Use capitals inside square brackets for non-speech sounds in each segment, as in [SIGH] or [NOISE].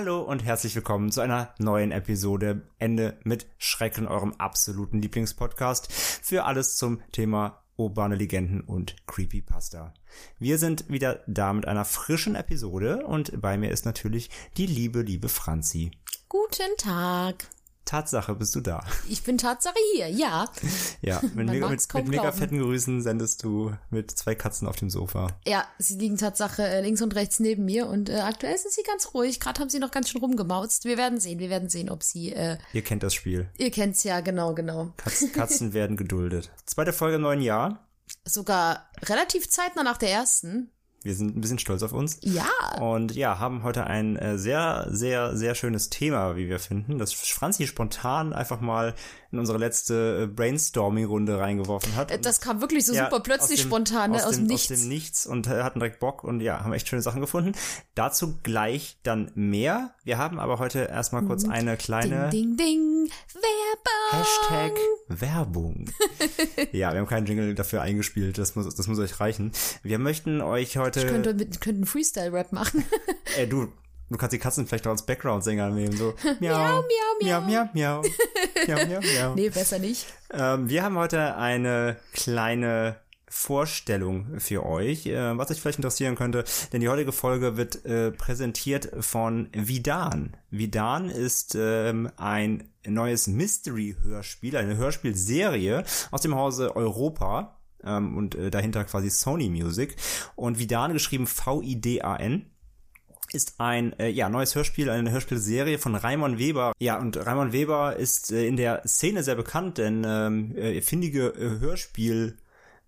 Hallo und herzlich willkommen zu einer neuen Episode Ende mit Schrecken, eurem absoluten Lieblingspodcast für alles zum Thema urbane Legenden und Creepypasta. Wir sind wieder da mit einer frischen Episode und bei mir ist natürlich die liebe, liebe Franzi. Guten Tag. Tatsache, bist du da? Ich bin Tatsache hier, ja. Ja, mit, mega, mit, mit mega fetten Grüßen sendest du mit zwei Katzen auf dem Sofa. Ja, sie liegen Tatsache äh, links und rechts neben mir und äh, aktuell sind sie ganz ruhig. Gerade haben sie noch ganz schön rumgemauzt. Wir werden sehen, wir werden sehen, ob sie, äh, Ihr kennt das Spiel. ihr kennt's ja, genau, genau. Katzen, [LAUGHS] Katzen werden geduldet. Zweite Folge im neuen Jahr. Sogar relativ zeitnah nach der ersten. Wir sind ein bisschen stolz auf uns. Ja, Und ja, haben heute ein äh, sehr, sehr, sehr schönes Thema, wie wir finden, das Franzi spontan einfach mal in unsere letzte äh, Brainstorming-Runde reingeworfen hat. äh, das kam wirklich so Ja, super plötzlich aus dem- spontan, ne? aus, dem Nichts. Aus dem Nichts und äh, hatten direkt Bock und ja, haben echt schöne Sachen gefunden. Dazu gleich dann mehr. Wir haben aber heute erstmal kurz eine kleine Ding, ding, ding. Werbung. Hashtag Werbung. [LAUGHS] ja, wir haben keinen Jingle dafür eingespielt, das muss, das muss euch reichen. Wir möchten euch heute... Ich könnte, könnte einen Freestyle-Rap machen. [LAUGHS] Ey, du, du kannst die Katzen vielleicht auch als Background-Sänger nehmen, so. [LAUGHS] Miau, miau, miau. miau, miau, miau, miau, miau. [LAUGHS] nee, besser nicht. Ähm, wir haben heute eine kleine Vorstellung für euch, äh, was euch vielleicht interessieren könnte, denn die heutige Folge wird äh, präsentiert von Vidan. Vidan ist ähm, ein neues Mystery-Hörspiel, eine Hörspielserie aus dem Hause Europa ähm, und äh, dahinter quasi Sony Music und Vidan geschrieben V-I-D-A-N ist ein äh, ja neues Hörspiel, eine Hörspielserie von Raimon Weber. Ja, und Raimon Weber ist äh, in der Szene sehr bekannt, denn ähm, äh, findige äh, Hörspiel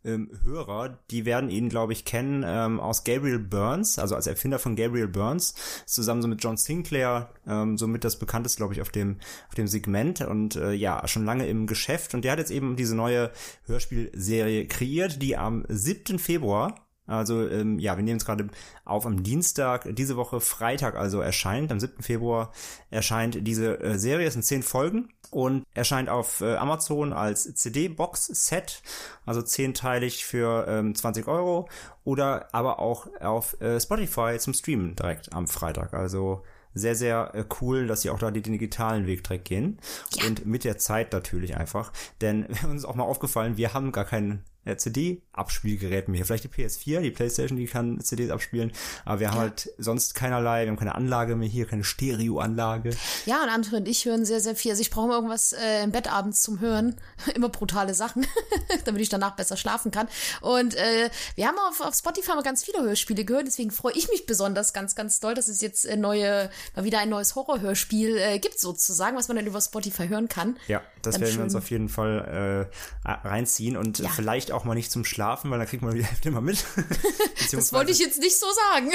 ähm, Hörer, die werden ihn, glaube ich, kennen ähm, aus Gabriel Burns, also als Erfinder von Gabriel Burns, zusammen so mit John Sinclair, ähm, somit das bekannteste, glaube ich, auf dem auf dem Segment und äh, ja schon lange im Geschäft. Und der hat jetzt eben diese neue Hörspielserie kreiert, die am 7. Februar also ähm, ja, wir nehmen es gerade auf am Dienstag, diese Woche Freitag also erscheint, am 7. Februar erscheint diese äh, Serie, es sind zehn Folgen und erscheint auf äh, Amazon als CD-Box-Set, also zehnteilig für ähm, 20 Euro oder aber auch auf äh, Spotify zum Streamen direkt am Freitag. Also sehr, sehr äh, cool, dass sie auch da den digitalen Weg direkt gehen. Und mit der Zeit natürlich einfach. Denn [LAUGHS] uns ist auch mal aufgefallen, wir haben gar kein äh, CD-Abspielgerät mehr. Vielleicht die PS4, die Playstation, die kann CDs abspielen. Aber wir haben halt sonst keinerlei, wir haben keine Anlage mehr hier, keine Stereoanlage. Ja, und Andre und ich hören sehr, sehr viel. Also ich brauche immer irgendwas äh, im Bett abends zum Hören. [LAUGHS] immer brutale Sachen, [LAUGHS] damit ich danach besser schlafen kann. Und äh, wir haben auf, auf Spotify mal ganz viele Hörspiele gehört. Deswegen freue ich mich besonders ganz, ganz doll, dass es jetzt äh, neue, mal wieder ein neues Horrorhörspiel äh, gibt sozusagen, was man dann über Spotify hören kann. Ja, das Dann werden wir uns auf jeden Fall äh, reinziehen und Ja. vielleicht auch mal nicht zum Schlafen, weil dann kriegt man die [LAUGHS] Hälfte immer mit. [LAUGHS] Das wollte ich jetzt nicht so sagen.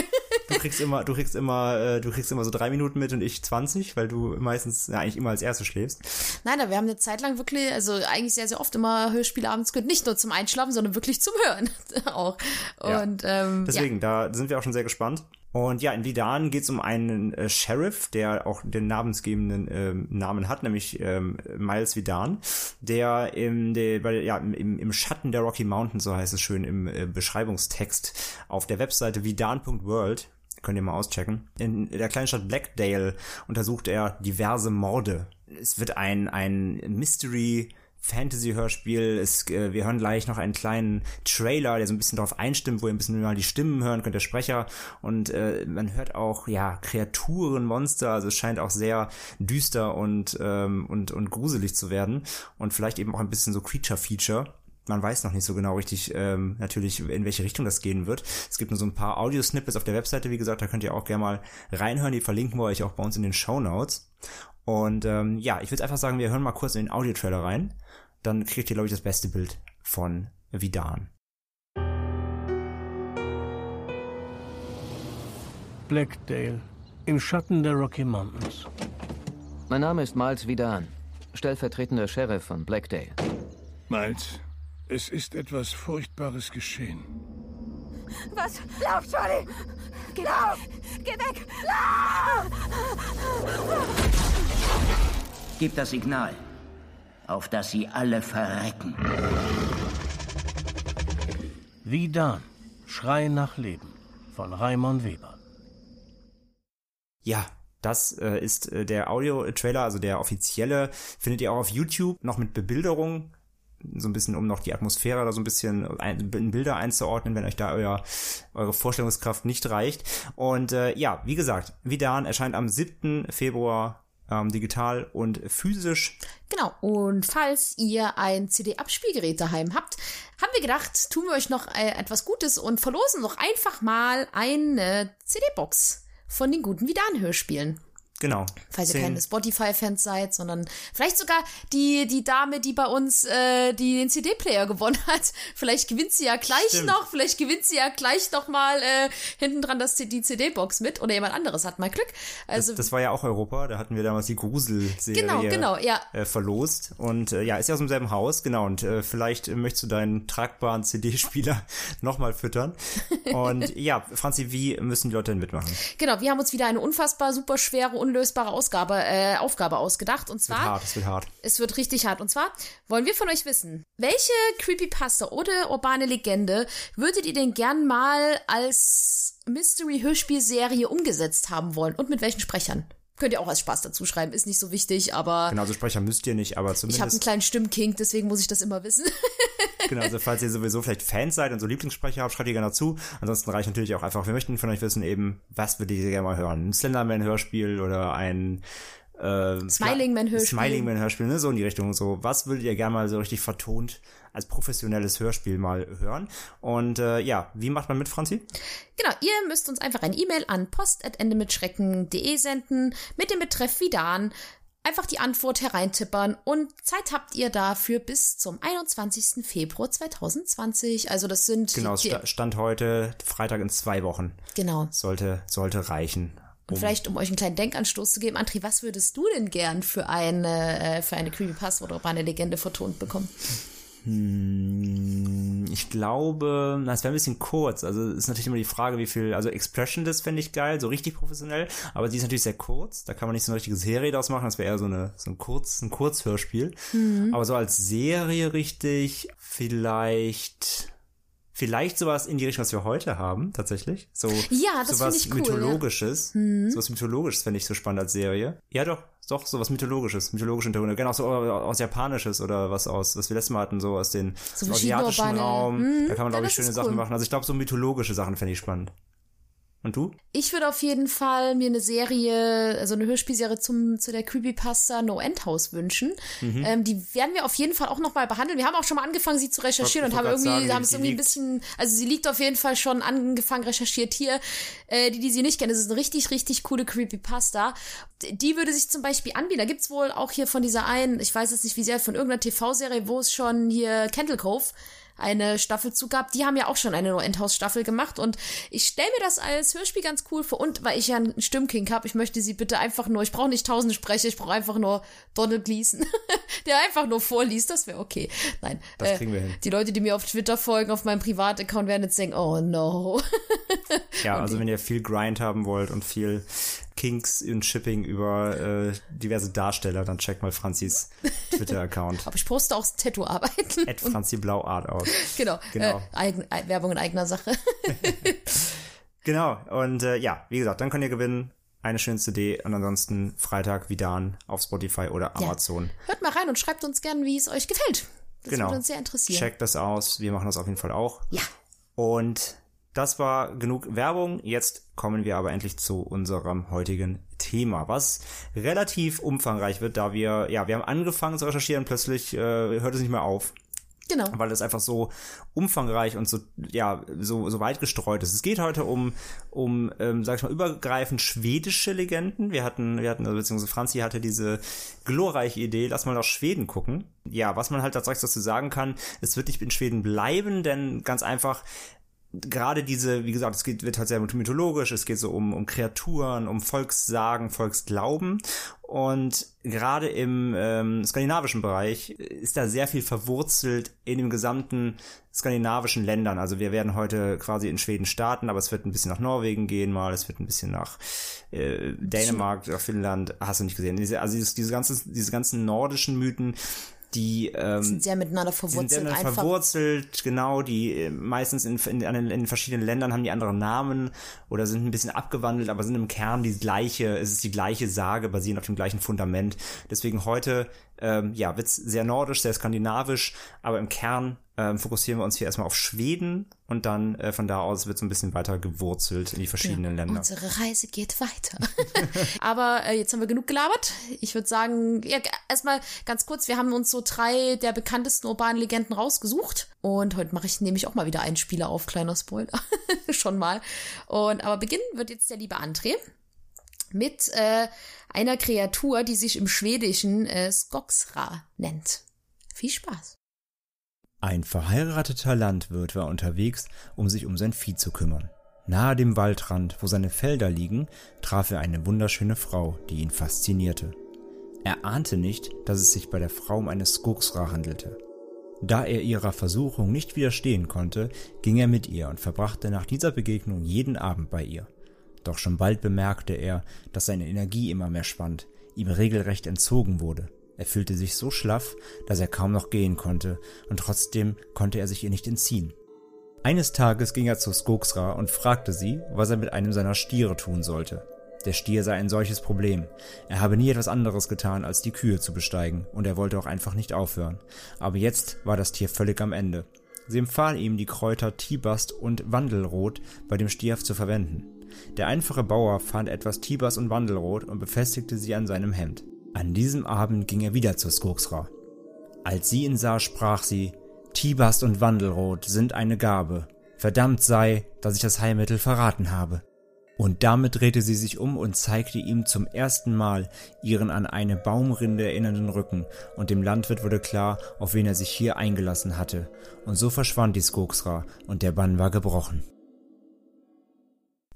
Du kriegst immer, du kriegst immer, äh, du kriegst immer so drei Minuten mit und ich 20, weil du meistens ja, eigentlich immer als Erste schläfst. Nein, aber wir haben eine Zeit lang wirklich, also eigentlich sehr, sehr oft immer Hörspiele abends gehört. Nicht nur zum Einschlafen, sondern wirklich zum Hören [LAUGHS] auch. Ja. Und ähm, Deswegen, da sind wir auch schon sehr gespannt. Und ja, in Vidan geht es um einen äh, Sheriff, der auch den namensgebenden ähm, Namen hat, nämlich ähm, Miles Vidan, der im, der, bei, ja, im, im Schatten der Rocky Mountains, so heißt es schön im äh, Beschreibungstext, auf der Webseite vidan.world, könnt ihr mal auschecken, in der kleinen Stadt Blackdale untersucht er diverse Morde. Es wird ein, ein Mystery Fantasy-Hörspiel. Äh, wir hören gleich noch einen kleinen Trailer, der so ein bisschen darauf einstimmt, wo ihr ein bisschen mal die Stimmen hören könnt, der Sprecher. Und äh, man hört auch, ja, Kreaturen, Monster. Also es scheint auch sehr düster und, ähm, und, und gruselig zu werden. Und vielleicht eben auch ein bisschen so Creature-Feature. Man weiß noch nicht so genau richtig ähm, natürlich, in welche Richtung das gehen wird. Es gibt nur so ein paar Audio-Snippets auf der Webseite, wie gesagt, da könnt ihr auch gerne mal reinhören. Die verlinken wir euch auch bei uns in den Show Notes. Und ähm, ja, ich würde einfach sagen, wir hören mal kurz in den Audio-Trailer rein. Dann kriegt ihr, glaube ich, das beste Bild von Vidan. Blackdale, im Schatten der Rocky Mountains. Mein Name ist Miles Vidan, stellvertretender Sheriff von Blackdale. Miles, es ist etwas Furchtbares geschehen. Was? Lauf, Charlie! Geh Lauf! Geh weg! Lauf! Gib das Signal, auf das sie alle verrecken. Vidan, Schrei nach Leben von Raimon Weber. Ja, das äh, ist äh, der Audio-Trailer, also der offizielle, findet ihr auch auf YouTube, noch mit Bebilderung, so ein bisschen, um noch die Atmosphäre da so ein bisschen ein, in Bilder einzuordnen, wenn euch da euer, eure Vorstellungskraft nicht reicht. Und äh, ja, wie gesagt, Vidan erscheint am 7. Februar ähm, digital und physisch. Genau. Und falls ihr ein CD-Abspielgerät daheim habt, haben wir gedacht, tun wir euch noch äh, etwas Gutes und verlosen noch einfach mal eine CD-Box von den guten Vidan-Hörspielen. Genau. Falls ihr keine Spotify-Fans seid, sondern vielleicht sogar die, die Dame, die bei uns äh, die den CD-Player gewonnen hat. [LAUGHS] Vielleicht gewinnt sie ja gleich Stimmt. noch, vielleicht gewinnt sie ja gleich noch mal äh, hinten dran das, die CD-Box mit oder jemand anderes hat mal Glück. Also das war ja auch Europa, da hatten wir damals die Grusel-Serie Genau, genau, ja. äh, verlost. Und äh, ja, ist ja aus demselben Haus, genau. Und äh, vielleicht äh, möchtest du deinen tragbaren CD-Spieler [LAUGHS] nochmal füttern. [LAUGHS] Und ja, Franzi, wie müssen die Leute denn mitmachen? genau, wir haben uns wieder eine unfassbar super schwere, unlösbare Ausgabe, äh, Aufgabe ausgedacht. Und Wird zwar hart, es wird hart. Es wird richtig hart. Und zwar wollen wir von euch wissen, welche Creepypasta oder urbane Legende würdet ihr denn gern mal als Mystery-Hörspielserie umgesetzt haben wollen? Und mit welchen Sprechern? Könnt ihr auch als Spaß dazu schreiben, ist nicht so wichtig, aber Genau, so Sprecher müsst ihr nicht, aber ich habe einen zumindest, kleinen Stimmkink, deswegen muss ich das immer wissen. [LAUGHS] genau, also falls ihr sowieso vielleicht Fans seid und so Lieblingssprecher habt, schreibt ihr gerne dazu. Ansonsten reicht natürlich auch einfach, wir möchten von euch wissen eben, was würdet ihr gerne mal hören? Ein Slenderman-Hörspiel oder ein äh, Smiling Man Hörspiel. Smiling Man Hörspiel, ne, so in die Richtung. So, was würdet ihr gerne mal so richtig vertont als professionelles Hörspiel mal hören? Und äh, ja, wie macht man mit, Franzi? Genau, ihr müsst uns einfach eine E-Mail an post.endemitschrecken.de senden mit dem Betreff Vidan. Einfach die Antwort hereintippern und Zeit habt ihr dafür bis zum 21. Februar 2020. Also das sind Genau, Stand heute, Freitag in zwei Wochen. genau. Sollte, sollte reichen. Und vielleicht, um euch einen kleinen Denkanstoß zu geben, André, was würdest du denn gern für eine, äh, für eine Creepypasta oder eine Legende vertont bekommen? Ich glaube, na, es wäre ein bisschen kurz. Also ist natürlich immer die Frage, wie viel, also Expressionless fände ich geil, so richtig professionell, aber die ist natürlich sehr kurz. Da kann man nicht so eine richtige Serie draus machen. Das wäre eher so eine so ein Kurz, ein Kurzhörspiel. Aber so als Serie richtig, vielleicht. Vielleicht sowas in die Richtung, was wir heute haben, tatsächlich. So, Ja, das sowas ich cool, ja. Mythologisches. Sowas Mythologisches fände ich so spannend als Serie. Ja, doch, doch, sowas Mythologisches, mythologische Hintergründe. Genau, so aus Japanisches oder was aus, was wir letztes Mal hatten, so aus den So verschiedene asiatischen Raum. Mhm, da kann man, ja, glaube ich, schöne ist Sachen cool. machen. Also ich glaube, so mythologische Sachen fände ich spannend. Und du? Ich würde auf jeden Fall mir eine Serie, also eine Hörspielserie zum, zu der Creepypasta No End House wünschen. Mhm. Ähm, die werden wir auf jeden Fall auch nochmal behandeln. Wir haben auch schon mal angefangen, sie zu recherchieren Ich und haben irgendwie, sagen, haben es irgendwie ein bisschen, also sie liegt auf jeden Fall schon angefangen recherchiert hier. Äh, die, die sie nicht kennen, das ist eine richtig, richtig coole Creepypasta. Die würde sich zum Beispiel anbieten. Da gibt's wohl auch hier von dieser einen, ich weiß jetzt nicht, wie sie heißt, von irgendeiner TV-Serie, wo es schon hier Candle Cove eine Staffel zu gab. Die haben ja auch schon eine No Endhouse Staffel gemacht und ich stelle mir das als Hörspiel ganz cool vor und weil ich ja einen Stimmking habe, ich möchte sie bitte einfach nur, ich brauche nicht tausend Sprecher, ich brauche einfach nur Donald Gleason, [LAUGHS] der einfach nur vorliest, das wäre okay. Nein, Das äh, kriegen wir hin. Die Leute, die mir auf Twitter folgen, auf meinem Privataccount werden jetzt denken, oh no. Ja, [LAUGHS] also wenn ihr viel Grind haben wollt und viel Kinks in Shipping über äh, diverse Darsteller, dann checkt mal Franzis [LAUGHS] Twitter-Account. Aber ich poste auch Tattoo-Arbeiten. At Franzi Blauart aus. Genau, [LAUGHS] Genau. Äh, eigen, äh, Werbung in eigener Sache. [LAUGHS] Genau, und äh, ja, wie gesagt, dann könnt ihr gewinnen eine schöne CD und ansonsten Freitag Vidan auf Spotify oder Amazon. Hört mal rein und schreibt uns gern, wie es euch gefällt. Das Genau. würde uns sehr interessieren. Checkt das aus, wir machen das auf jeden Fall auch. Ja. Und das war genug Werbung. Jetzt kommen wir aber endlich zu unserem heutigen Thema, was relativ umfangreich wird, da wir, ja, wir haben angefangen zu recherchieren, plötzlich äh, hört es nicht mehr auf. Genau. Weil es einfach so umfangreich und so, ja, so, so weit gestreut ist. Es geht heute um, um, ähm, sag ich mal, übergreifend schwedische Legenden. Wir hatten, wir hatten, also beziehungsweise Franzi hatte diese glorreiche Idee, lass mal nach Schweden gucken. Ja, was man halt tatsächlich dazu sagen kann, es wird nicht in Schweden bleiben, denn ganz einfach, gerade diese, wie gesagt, es geht, wird halt sehr mythologisch, es geht so um, um Kreaturen, um Volkssagen, Volksglauben. Und gerade im ähm, skandinavischen Bereich ist da sehr viel verwurzelt in dem gesamten skandinavischen Ländern. Also wir werden heute quasi in Schweden starten, aber es wird ein bisschen nach Norwegen gehen mal, es wird ein bisschen nach äh, Dänemark, nach Finnland, hast du nicht gesehen. Diese, also diese, diese, ganzen, diese ganzen nordischen Mythen, die ähm, Sind sehr miteinander die sind verwurzelt. sehr miteinander verwurzelt, genau, die äh, meistens in, in, in, in verschiedenen Ländern haben die andere Namen oder sind ein bisschen abgewandelt, aber sind im Kern die gleiche, es ist die gleiche Sage, basierend auf dem gleichen Fundament. Deswegen heute, ähm, ja, wird's sehr nordisch, sehr skandinavisch, aber im Kern ähm, fokussieren wir uns hier erstmal auf Schweden und dann äh, von da aus wird so ein bisschen weiter gewurzelt in die verschiedenen Länder. Unsere Reise geht weiter. [LAUGHS] Aber äh, jetzt haben wir genug gelabert. Ich würde sagen, ja, erstmal ganz kurz, wir haben uns so drei der bekanntesten urbanen Legenden rausgesucht. Und heute mache ich nämlich auch mal wieder einen Spieler auf, kleiner Spoiler. [LAUGHS] Schon mal. Und aber beginnen wird jetzt der liebe André mit äh, einer Kreatur, die sich im Schwedischen äh, Skogsra nennt. Viel Spaß. Ein verheirateter Landwirt war unterwegs, um sich um sein Vieh zu kümmern. Nahe dem Waldrand, wo seine Felder liegen, traf er eine wunderschöne Frau, die ihn faszinierte. Er ahnte nicht, dass es sich bei der Frau um eine Skogsra handelte. Da er ihrer Versuchung nicht widerstehen konnte, ging er mit ihr und verbrachte nach dieser Begegnung jeden Abend bei ihr. Doch schon bald bemerkte er, dass seine Energie immer mehr schwand, ihm regelrecht entzogen wurde. Er fühlte sich so schlaff, dass er kaum noch gehen konnte, und trotzdem konnte er sich ihr nicht entziehen. Eines Tages ging er zu Skogsra und fragte sie, was er mit einem seiner Stiere tun sollte. Der Stier sei ein solches Problem. Er habe nie etwas anderes getan, als die Kühe zu besteigen, und er wollte auch einfach nicht aufhören. Aber jetzt war das Tier völlig am Ende. Sie empfahl ihm, die Kräuter Tibast und Wandelrot bei dem Stier zu verwenden. Der einfache Bauer fand etwas Tibast und Wandelrot und befestigte sie an seinem Hemd. An diesem Abend ging er wieder zur Skogsra. Als sie ihn sah, sprach sie, Tibast und Wandelrot sind eine Gabe. Verdammt sei, dass ich das Heilmittel verraten habe. Und damit drehte sie sich um und zeigte ihm zum ersten Mal ihren an eine Baumrinde erinnernden Rücken, und dem Landwirt wurde klar, auf wen er sich hier eingelassen hatte. Und so verschwand die Skogsra, und der Bann war gebrochen.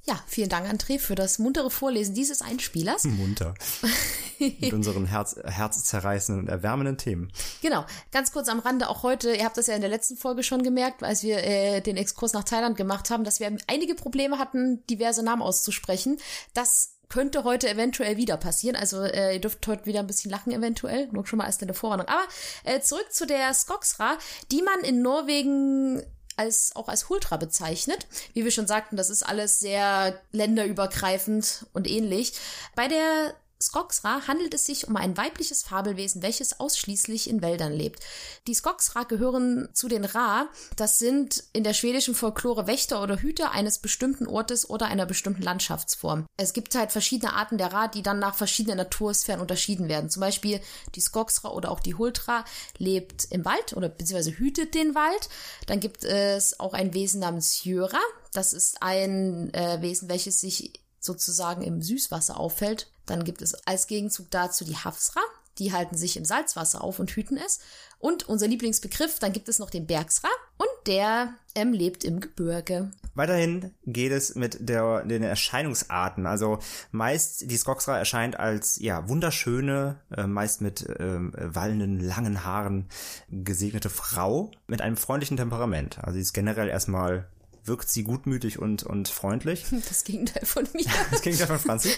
Ja, vielen Dank, André, für das muntere Vorlesen dieses Einspielers. Munter. [LAUGHS] Mit unseren Herz, herzzerreißenden und erwärmenden Themen. Genau, ganz kurz am Rande auch heute, ihr habt das ja in der letzten Folge schon gemerkt, als wir äh, den Exkurs nach Thailand gemacht haben, dass wir einige Probleme hatten, diverse Namen auszusprechen. Das könnte heute eventuell wieder passieren. Also äh, ihr dürft heute wieder ein bisschen lachen eventuell, nur schon mal als eine Vorwarnung. Aber äh, zurück zu der Skogsra, die man in Norwegen als auch als Hultra bezeichnet. Wie wir schon sagten, das ist alles sehr länderübergreifend und ähnlich. Bei der Skogsra handelt es sich um ein weibliches Fabelwesen, welches ausschließlich in Wäldern lebt. Die Skogsra gehören zu den Ra. Das sind in der schwedischen Folklore Wächter oder Hüter eines bestimmten Ortes oder einer bestimmten Landschaftsform. Es gibt halt verschiedene Arten der Ra, die dann nach verschiedenen Natursphären unterschieden werden. Zum Beispiel die Skogsra oder auch die Hultra lebt im Wald oder beziehungsweise hütet den Wald. Dann gibt es auch ein Wesen namens Jöra. Das ist ein äh, Wesen, welches sich sozusagen im Süßwasser auffällt. Dann gibt es als Gegenzug dazu die Hafsra. Die halten sich im Salzwasser auf und hüten es. Und unser Lieblingsbegriff, dann gibt es noch den Bergsra. Und der ähm, lebt im Gebirge. Weiterhin geht es mit der, den Erscheinungsarten. Also meist, die Skogsra erscheint als, ja, wunderschöne, äh, meist mit ähm, wallenden, langen Haaren gesegnete Frau mit einem freundlichen Temperament. Also sie ist generell erstmal wirkt sie gutmütig und, und freundlich. [LAUGHS] Das Gegenteil von mir. [LAUGHS] Das ja von Franzi.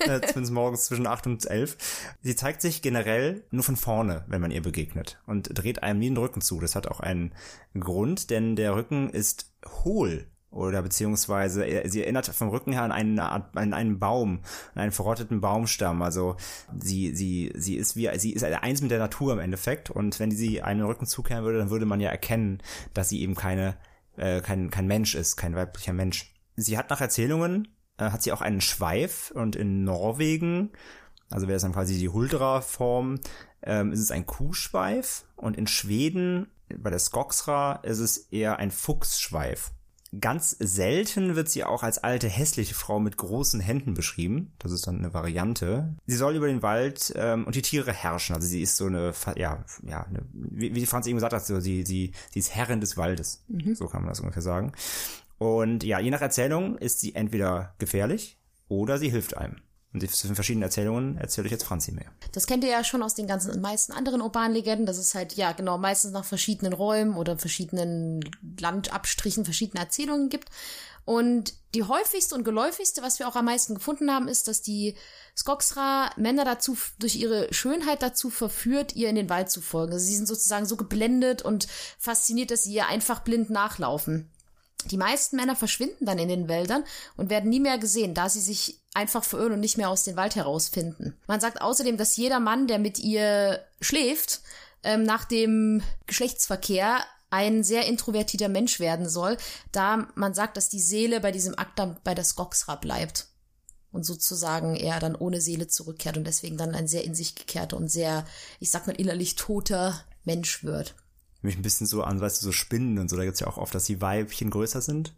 äh, zumindest morgens zwischen 8 und 11. Sie zeigt sich generell nur von vorne, wenn man ihr begegnet. Und dreht einem nie den Rücken zu. Das hat auch einen Grund, denn der Rücken ist hohl. Oder beziehungsweise sie erinnert vom Rücken her an einen, an einen Baum, an einen verrotteten Baumstamm. Also sie, sie, sie ist wie, sie ist eins mit der Natur im Endeffekt. Und wenn sie einen Rücken zukehren würde, dann würde man ja erkennen, dass sie eben keine, äh, kein, kein Mensch ist, kein weiblicher Mensch. Sie hat nach Erzählungen, äh, hat sie auch einen Schweif und in Norwegen, also wäre es dann quasi die Huldra-Form, ähm, ist es ein Kuhschweif und in Schweden bei der Skogsra ist es eher ein Fuchsschweif. Ganz selten wird sie auch als alte hässliche Frau mit großen Händen beschrieben. Das ist dann eine Variante. Sie soll über den Wald ähm, und die Tiere herrschen. Also sie ist so eine, ja, ja, eine, wie, wie Franz eben gesagt hat, so, sie, sie, sie ist Herrin des Waldes. So kann man das ungefähr sagen. Und ja, je nach Erzählung ist sie entweder gefährlich oder sie hilft einem. Und zu den verschiedenen Erzählungen erzähle ich jetzt Franzi mehr. Das kennt ihr ja schon aus den ganzen meisten anderen urbanen Legenden, dass es halt, ja, genau, meistens nach verschiedenen Räumen oder verschiedenen Landabstrichen verschiedene Erzählungen gibt. Und die häufigste und geläufigste, was wir auch am meisten gefunden haben, ist, dass die Skogsra Männer dazu, durch ihre Schönheit dazu verführt, ihr in den Wald zu folgen. Also sie sind sozusagen so geblendet und fasziniert, dass sie ihr einfach blind nachlaufen. Die meisten Männer verschwinden dann in den Wäldern und werden nie mehr gesehen, da sie sich einfach verirren und nicht mehr aus dem Wald herausfinden. Man sagt außerdem, dass jeder Mann, der mit ihr schläft, ähm, nach dem Geschlechtsverkehr ein sehr introvertierter Mensch werden soll, da man sagt, dass die Seele bei diesem Akt dann bei der Skogsra bleibt und sozusagen er dann ohne Seele zurückkehrt und deswegen dann ein sehr in sich gekehrter und sehr, ich sag mal, innerlich toter Mensch wird mich ein bisschen so an, weißt du, so Spinnen und so. Da gibt's ja auch oft, dass die Weibchen größer sind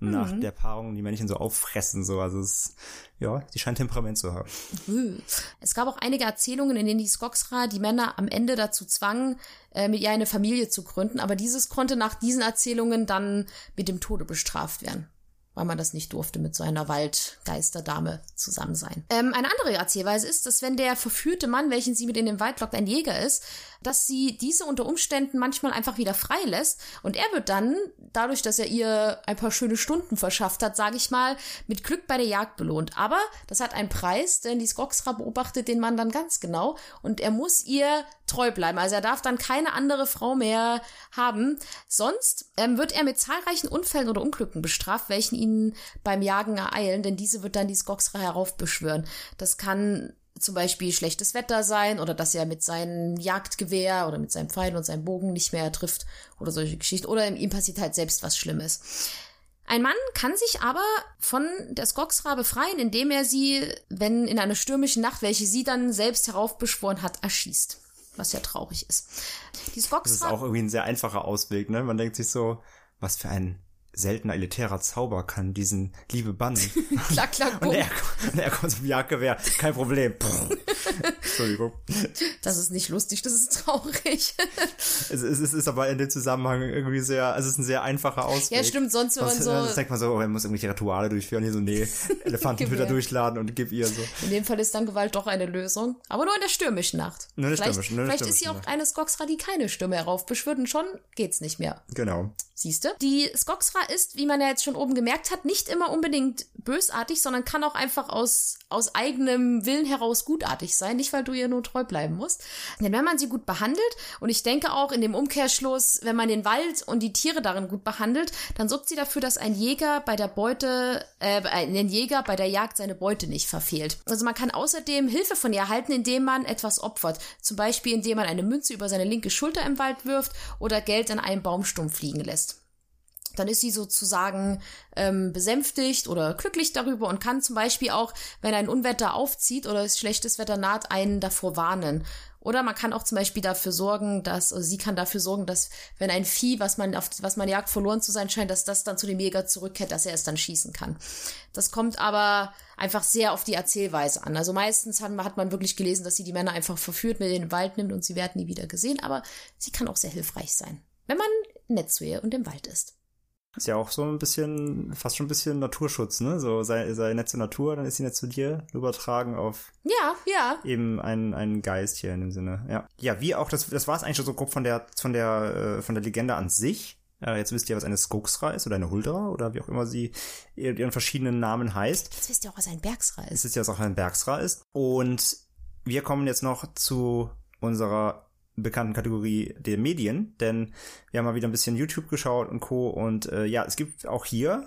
und nach der Paarung die Männchen so auffressen. So. Also es, ja, die scheint Temperament zu haben. Es gab auch einige Erzählungen, in denen die Skogsra die Männer am Ende dazu zwangen, äh, mit ihr eine Familie zu gründen. Aber dieses konnte nach diesen Erzählungen dann mit dem Tode bestraft werden weil man das nicht durfte, mit so einer Waldgeisterdame zusammen sein. Ähm, eine andere Erzählweise ist, dass wenn der verführte Mann, welchen sie mit in den Wald lockt, ein Jäger ist, dass sie diese unter Umständen manchmal einfach wieder freilässt und er wird dann, dadurch, dass er ihr ein paar schöne Stunden verschafft hat, sage ich mal, mit Glück bei der Jagd belohnt. Aber das hat einen Preis, denn die Skogsra beobachtet den Mann dann ganz genau und er muss ihr treu bleiben. Also er darf dann keine andere Frau mehr haben. Sonst ähm, wird er mit zahlreichen Unfällen oder Unglücken bestraft, welchen ihn beim Jagen ereilen, denn diese wird dann die Skogsra heraufbeschwören. Das kann zum Beispiel schlechtes Wetter sein oder dass er mit seinem Jagdgewehr oder mit seinem Pfeil und seinem Bogen nicht mehr trifft oder solche Geschichten. Oder ihm passiert halt selbst was Schlimmes. Ein Mann kann sich aber von der Skogsra befreien, indem er sie, wenn in einer stürmischen Nacht, welche sie dann selbst heraufbeschworen hat, erschießt. Was ja traurig ist. Die Skogsra. Das ist auch irgendwie ein sehr einfacher Ausweg, ne? Man denkt sich so, was für ein seltener elitärer Zauber kann diesen Liebe bannen. [LAUGHS] klack, klack, und, bumm. er, und er kommt zum Jagdgewehr. Kein Problem. [LAUGHS] Entschuldigung. Das ist nicht lustig, das ist traurig. [LAUGHS] Es, es, es ist aber in dem Zusammenhang irgendwie sehr, also es ist ein sehr einfacher Ausweg. ja, stimmt, sonst wenn man Sonst, so. sonst denkt man so, oh, er muss irgendwelche Rituale durchführen. Hier so, nee, Elefantenfütter Gewehr. durchladen und gib ihr so. In dem Fall ist dann Gewalt doch eine Lösung. Aber nur in der stürmischen Nacht. Nur in der vielleicht stürmischen- nur der vielleicht ist sie auch stürmischen eine Skogsra, die keine Stürme heraufbeschwört und schon geht's nicht mehr. Genau. Siehste? Die Skogsra ist, wie man ja jetzt schon oben gemerkt hat, nicht immer unbedingt bösartig, sondern kann auch einfach aus, aus eigenem Willen heraus gutartig sein, nicht weil du ihr nur treu bleiben musst. Denn wenn man sie gut behandelt, und ich denke auch in dem Umkehrschluss, wenn man den Wald und die Tiere darin gut behandelt, dann sorgt sie dafür, dass ein Jäger bei der Beute, äh, ein Jäger bei der Jagd seine Beute nicht verfehlt. Also man kann außerdem Hilfe von ihr erhalten, indem man etwas opfert. Zum Beispiel, indem man eine Münze über seine linke Schulter im Wald wirft oder Geld an einem Baumstumpf liegen lässt dann ist sie sozusagen ähm, besänftigt oder glücklich darüber und kann zum Beispiel auch, wenn ein Unwetter aufzieht oder es schlechtes Wetter naht, einen davor warnen. Oder man kann auch zum Beispiel dafür sorgen, dass, oder sie kann dafür sorgen, dass wenn ein Vieh, was man auf, was man jagt, verloren zu sein scheint, dass das dann zu dem Jäger zurückkehrt, dass er es dann schießen kann. Das kommt aber einfach sehr auf die Erzählweise an. Also meistens hat, hat man wirklich gelesen, dass sie die Männer einfach verführt, mit in den Wald nimmt und sie werden nie wieder gesehen, aber sie kann auch sehr hilfreich sein, wenn man nett zu ihr und im Wald ist. Ist ja auch so ein bisschen, fast schon ein bisschen Naturschutz, ne? So sei, sei nett zur Natur, dann ist sie nett zu dir, übertragen auf Ja, ja. eben einen, einen Geist hier in dem Sinne. Ja. Ja, wie auch, das, das war es eigentlich schon so grob von der, von der, äh, von der Legende an sich. Äh, jetzt wisst ihr, was eine Skogsra ist oder eine Huldra oder wie auch immer sie ihr- ihren verschiedenen Namen heißt. Jetzt wisst ihr auch, was ein Bergsra ist. Es ist ja, was auch ein Bergsra ist. Und wir kommen jetzt noch zu unserer bekannten Kategorie der Medien, denn wir haben mal wieder ein bisschen YouTube geschaut und Co. Und äh, ja, es gibt auch hier,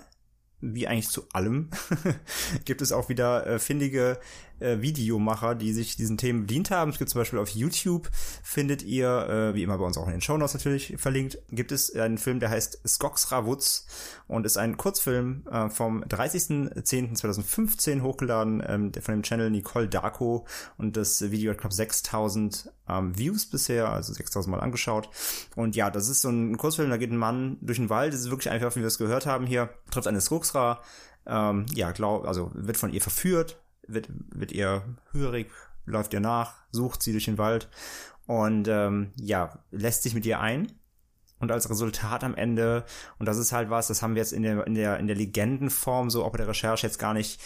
wie eigentlich zu allem, [LAUGHS] gibt es auch wieder äh, findige äh, Videomacher, die sich diesen Themen bedient haben. Es gibt zum Beispiel auf YouTube, findet ihr, äh, wie immer bei uns auch in den Shownotes natürlich verlinkt, gibt es einen Film, der heißt Skoksra Woods und ist ein Kurzfilm äh, vom 30.10.2015 hochgeladen ähm, von dem Channel Nicole Darko und das Video hat knapp 6000 ähm, Views bisher, also 6000 Mal angeschaut. Und ja, das ist so ein Kurzfilm, da geht ein Mann durch den Wald, das ist wirklich einfach, wie wir es gehört haben hier, trifft eine Skoksra, ähm, ja, glaub, also wird von ihr verführt, wird, wird ihr hörig, läuft ihr nach, sucht sie durch den Wald und ähm, ja, lässt sich mit ihr ein. Und als Resultat am Ende, und das ist halt was, das haben wir jetzt in der, in der, in der Legendenform so auch bei der Recherche jetzt gar nicht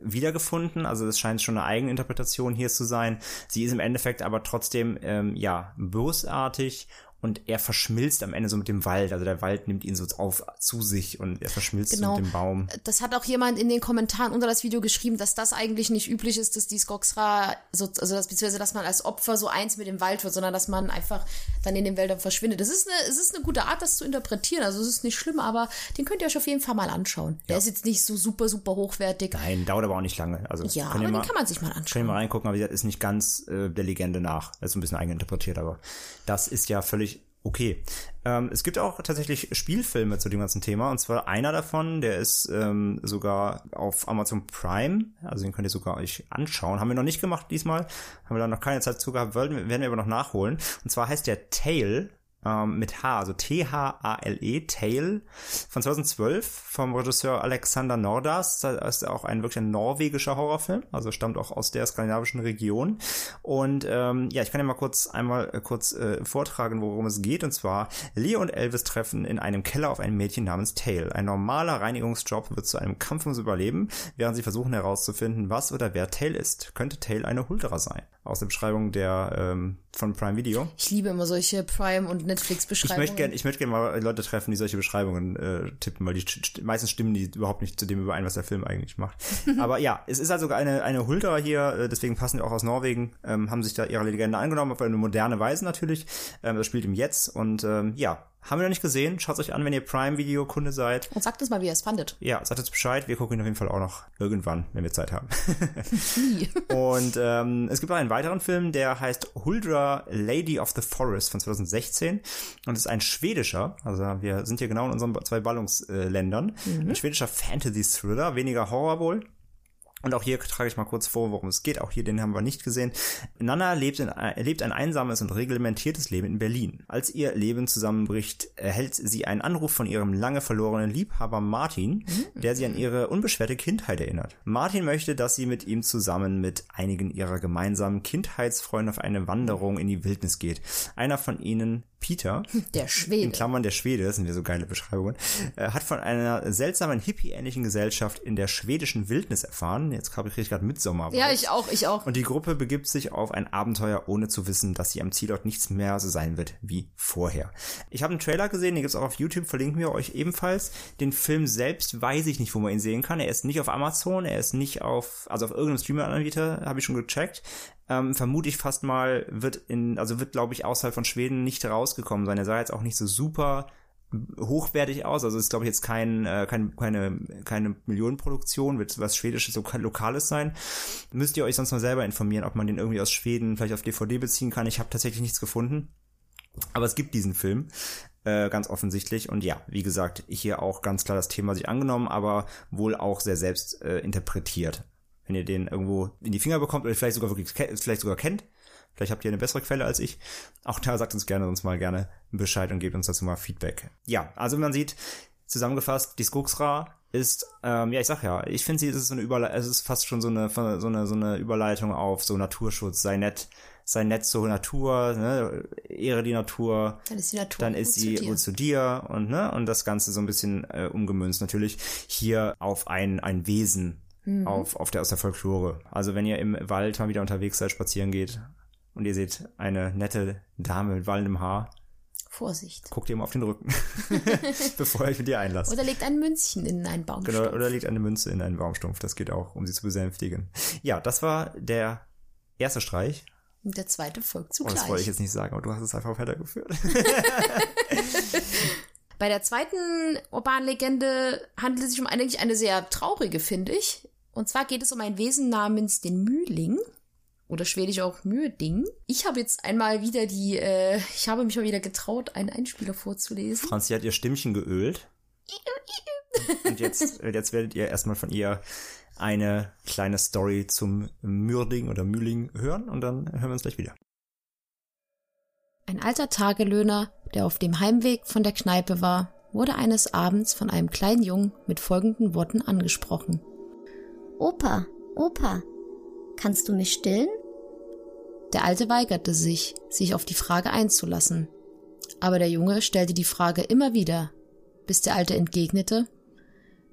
wiedergefunden. Also es scheint schon eine Eigeninterpretation hier zu sein. Sie ist im Endeffekt aber trotzdem ähm, ja bösartig und er verschmilzt am Ende so mit dem Wald. Also der Wald nimmt ihn so auf zu sich und er verschmilzt Genau. so mit dem Baum. Das hat auch jemand in den Kommentaren unter das Video geschrieben, dass das eigentlich nicht üblich ist, dass die Skoxra, so, also dass, beziehungsweise, dass man als Opfer so eins mit dem Wald wird, sondern dass man einfach dann in den Wäldern verschwindet. Das ist eine, es ist eine gute Art, das zu interpretieren. Also es ist nicht schlimm, aber den könnt ihr euch auf jeden Fall mal anschauen. Der ist jetzt nicht so super, super hochwertig. Nein, dauert aber auch nicht lange. Also Ja, aber mal, den kann man sich mal Könnt ihr anschauen. mal reingucken, aber wie gesagt, ist nicht ganz äh, der Legende nach. Das ist so ein bisschen eigeninterpretiert, aber das ist ja völlig okay. Ähm, es gibt auch tatsächlich Spielfilme zu dem ganzen Thema und zwar einer davon, der ist ähm, sogar auf Amazon Prime, also den könnt ihr sogar euch anschauen. Haben wir noch nicht gemacht diesmal, haben wir da noch keine Zeit zu gehabt, werden wir aber noch nachholen. Und zwar heißt der Tale ähm, mit H, also T-H-A-L-E, Tale, von 2012 vom Regisseur Alexander Nordas. Das ist auch ein wirklich ein norwegischer Horrorfilm, also stammt auch aus der skandinavischen Region. Und ähm, ja, ich kann ja mal kurz einmal äh, kurz äh, vortragen, worum es geht. Und zwar, Leo und Elvis treffen in einem Keller auf ein Mädchen namens Tale. Ein normaler Reinigungsjob wird zu einem Kampf ums Überleben, während sie versuchen herauszufinden, was oder wer Tale ist. Könnte Tale eine Huldra sein? Aus der Beschreibung der ähm, von Prime Video. Ich liebe immer solche Prime- und Ich Netflix-Beschreibungen. möchte gerne ich möchte gerne mal Leute treffen, die solche Beschreibungen äh, tippen, weil die st st meistens stimmen die überhaupt nicht zu dem überein, was der Film eigentlich macht. [LAUGHS] Aber ja, es ist also eine, eine Huldra hier, äh, deswegen passen die auch aus Norwegen, ähm, haben sich da ihre Legende angenommen, auf eine moderne Weise natürlich. Ähm, das spielt im Jetzt und ähm, ja, haben wir noch nicht gesehen. Schaut euch an, wenn ihr Prime-Video-Kunde seid. Und sagt uns mal, wie ihr es fandet. Ja, sagt uns Bescheid. Wir gucken ihn auf jeden Fall auch noch irgendwann, wenn wir Zeit haben. [LAUGHS] Und ähm, es gibt auch einen weiteren Film, der heißt Huldra Lady of the Forest von 2016 und ist ein schwedischer, also wir sind hier genau in unseren zwei Ballungsländern, ein schwedischer Fantasy-Thriller, weniger Horror wohl. Und auch hier trage ich mal kurz vor, worum es geht. Auch hier, den haben wir nicht gesehen. Nana lebt, in, lebt ein einsames und reglementiertes Leben in Berlin. Als ihr Leben zusammenbricht, erhält sie einen Anruf von ihrem lange verlorenen Liebhaber Martin, der sie an ihre unbeschwerte Kindheit erinnert. Martin möchte, dass sie mit ihm zusammen mit einigen ihrer gemeinsamen Kindheitsfreunde auf eine Wanderung in die Wildnis geht. Einer von ihnen, Peter, [LAUGHS] Der in Schwede. Klammern der Schwede, das sind ja so geile Beschreibungen, äh, hat von einer seltsamen hippie-ähnlichen Gesellschaft in der schwedischen Wildnis erfahren. Jetzt habe ich gerade Mitsommer. Ja, ich auch, ich auch. Und die Gruppe begibt sich auf ein Abenteuer, ohne zu wissen, dass sie am Zielort nichts mehr so sein wird wie vorher. Ich habe einen Trailer gesehen, den gibt's auch auf YouTube, verlinken wir euch ebenfalls. Den Film selbst weiß ich nicht, wo man ihn sehen kann. Er ist nicht auf Amazon, er ist nicht auf, also auf irgendeinem Streamer-Anbieter, habe ich schon gecheckt. Ähm, vermute ich fast mal, wird in, also wird, glaube ich, außerhalb von Schweden nicht rausgekommen sein. Er sah jetzt auch nicht so super hochwertig aus. Also ist, glaube ich, jetzt kein, äh, kein, keine, keine Millionenproduktion, wird was Schwedisches, so Lokales sein. Müsst ihr euch sonst mal selber informieren, ob man den irgendwie aus Schweden vielleicht auf DVD beziehen kann. Ich habe tatsächlich nichts gefunden. Aber es gibt diesen Film. Äh, ganz offensichtlich. Und ja, wie gesagt, hier auch ganz klar das Thema sich angenommen, aber wohl auch sehr selbst äh, interpretiert. Wenn ihr den irgendwo in die Finger bekommt oder vielleicht sogar wirklich vielleicht sogar kennt, vielleicht habt ihr eine bessere Quelle als ich. Auch da sagt uns gerne sonst mal gerne Bescheid und gebt uns dazu mal Feedback. Ja, also man sieht, zusammengefasst, die Skogsra ist, ähm, ja, ich sag ja, ich finde sie, ist so eine Überleitung, es ist fast schon so eine, so eine, so eine Überleitung auf so Naturschutz, sei nett, sei nett zur Natur, ne, ehre die Natur, Dann ist die Natur dann gut ist zu sie dir. gut zu dir und ne und das Ganze so ein bisschen äh, umgemünzt natürlich hier auf ein ein Wesen Mhm. auf auf der aus der Folklore. Also wenn ihr im Wald mal wieder unterwegs seid, spazieren geht und ihr seht eine nette Dame mit wallendem Haar, Vorsicht. guckt ihr mal auf den Rücken, [LAUGHS] bevor ihr euch mit ihr einlasst. Oder legt ein Münzchen in einen Baum. Genau, oder legt eine Münze in einen Baumstumpf. Das geht auch, um sie zu besänftigen. Ja, das war der erste Streich. Und der zweite folgt Oh, das wollte ich zugleich. jetzt nicht sagen, aber du hast es einfach weitergeführt. [LAUGHS] Bei der zweiten urbanen Legende handelt es sich um eigentlich eine sehr traurige, finde ich. Und zwar geht es um ein Wesen namens den Mühling oder schwedisch auch Müheding. Ich habe jetzt einmal wieder die, äh, ich habe mich mal wieder getraut, einen Einspieler vorzulesen. Franzi hat ihr Stimmchen geölt. Und jetzt, [LAUGHS] jetzt werdet ihr erstmal von ihr eine kleine Story zum Mürding oder Mühling hören und dann hören wir uns gleich wieder. Ein alter Tagelöhner, der auf dem Heimweg von der Kneipe war, wurde eines Abends von einem kleinen Jungen mit folgenden Worten angesprochen. Opa, Opa, kannst du mich stillen? Der Alte weigerte sich, sich auf die Frage einzulassen. Aber der Junge stellte die Frage immer wieder, bis der Alte entgegnete,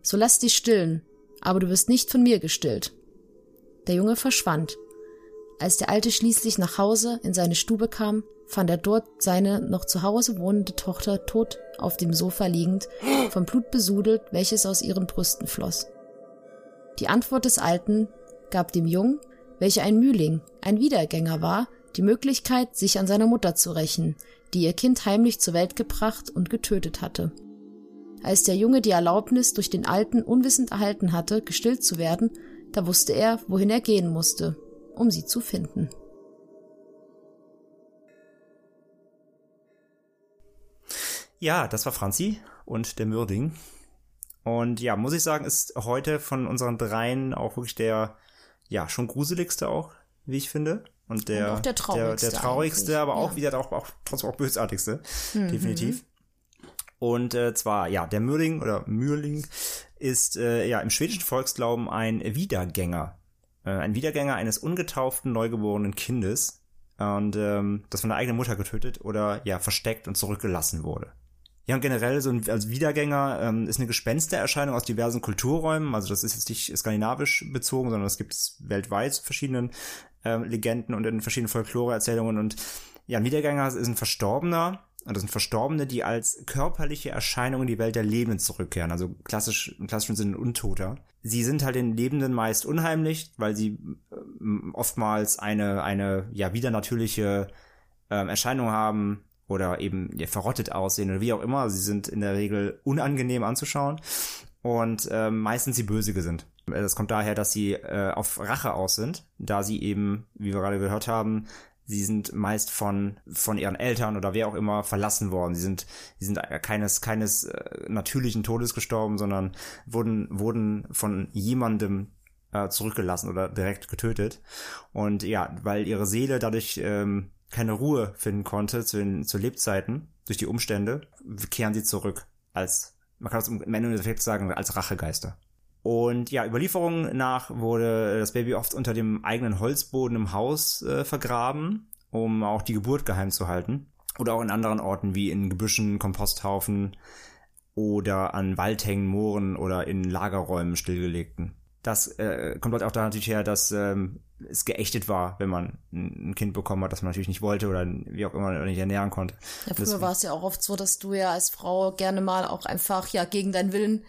So lass dich stillen, aber du wirst nicht von mir gestillt. Der Junge verschwand. Als der Alte schließlich nach Hause in seine Stube kam, fand er dort seine noch zu Hause wohnende Tochter tot auf dem Sofa liegend, [GASPS] vom Blut besudelt, welches aus ihren Brüsten floss. Die Antwort des Alten gab dem Jungen welcher ein Mühling, ein Wiedergänger war, die Möglichkeit, sich an seiner Mutter zu rächen, die ihr Kind heimlich zur Welt gebracht und getötet hatte. Als der Junge die Erlaubnis durch den Alten unwissend erhalten hatte, gestillt zu werden, da wusste er, wohin er gehen musste, um sie zu finden. Ja, das war Franzi und der Mürding. Und ja, muss ich sagen, ist heute von unseren dreien auch wirklich der ja, schon gruseligste auch, wie ich finde. Und der, Und der traurigste. Der, der traurigste, aber auch ja. wieder auch, auch trotzdem auch bösartigste. Mhm. Definitiv. Und äh, zwar, ja, der Mürling oder Mürling ist äh, ja im schwedischen Volksglauben ein Wiedergänger. Äh, ein Wiedergänger eines ungetauften, neugeborenen Kindes. Und ähm, das von der eigenen Mutter getötet oder ja versteckt und zurückgelassen wurde. Ja, und generell so ein, als Wiedergänger ähm, ist eine Gespenstererscheinung aus diversen Kulturräumen. Also das ist jetzt nicht skandinavisch bezogen, sondern es gibt es weltweit verschiedenen ähm, Legenden und in verschiedenen Folkloreerzählungen. Und ja, ein Wiedergänger ist ein Verstorbener. Und das sind Verstorbene, die als körperliche Erscheinung in die Welt der Lebenden zurückkehren. Also klassisch, im klassischen Sinne Untoter. Sie sind halt den Lebenden meist unheimlich, weil sie ähm, oftmals eine, eine ja, widernatürliche ähm, Erscheinung haben, oder eben ja, verrottet aussehen oder wie auch immer. Sie sind in der Regel unangenehm anzuschauen und äh, meistens sie böse sind. Das kommt daher, dass sie äh, auf Rache aus sind, da sie eben, wie wir gerade gehört haben, sie sind meist von von ihren Eltern oder wer auch immer verlassen worden. Sie sind sie sind keines keines äh, natürlichen Todes gestorben, sondern wurden wurden von jemandem äh, zurückgelassen oder direkt getötet. Und ja, weil ihre Seele dadurch ähm, keine Ruhe finden konnte zu, den, zu Lebzeiten durch die Umstände, kehren sie zurück als, man kann es im Endeffekt sagen, als Rachegeister. Und ja, Überlieferungen nach wurde das Baby oft unter dem eigenen Holzboden im Haus äh, vergraben, um auch die Geburt geheim zu halten. Oder auch in anderen Orten wie in Gebüschen, Komposthaufen oder an Waldhängen, Mooren oder in Lagerräumen stillgelegten. Das äh, kommt halt auch da natürlich her, dass ähm, es geächtet war, wenn man ein Kind bekommen hat, das man natürlich nicht wollte oder wie auch immer nicht ernähren konnte. Ja, früher war es ja auch oft so, dass du ja als Frau gerne mal auch einfach ja gegen deinen Willen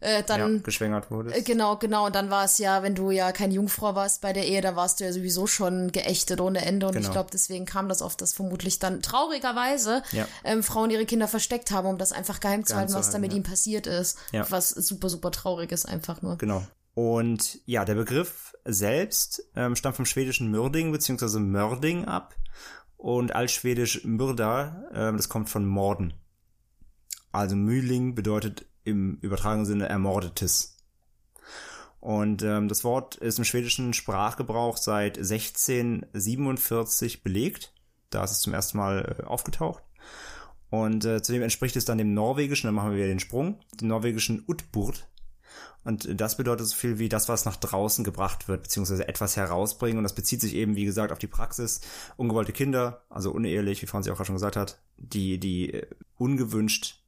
äh, dann ja, geschwängert wurdest. Äh, genau, genau. Und dann war es ja, wenn du ja keine Jungfrau warst bei der Ehe, da warst du ja sowieso schon geächtet ohne Ende. Und Genau. ich glaube, deswegen kam das oft, dass vermutlich dann traurigerweise Ja. ähm, Frauen ihre Kinder versteckt haben, um das einfach geheim zu Geheim halten, zu was da halten, mit ja. ihnen passiert ist. Ja. Was super, super traurig ist einfach nur. Genau. Und ja, der Begriff selbst ähm, stammt vom schwedischen Mürding bzw. Mörding ab und altschwedisch Mörder, ähm, das kommt von Morden. Also Mühling bedeutet im übertragenen Sinne Ermordetes. Und ähm, das Wort ist im schwedischen Sprachgebrauch seit 1647 belegt. Da ist es zum ersten Mal äh, aufgetaucht. Und äh, zudem entspricht es dann dem norwegischen, dann machen wir wieder den Sprung, dem norwegischen Utburt. Und das bedeutet so viel wie das, was nach draußen gebracht wird, beziehungsweise etwas herausbringen. Und das bezieht sich eben, wie gesagt, auf die Praxis. Ungewollte Kinder, also unehelich, wie Franzi auch gerade schon gesagt hat, die, die äh, ungewünscht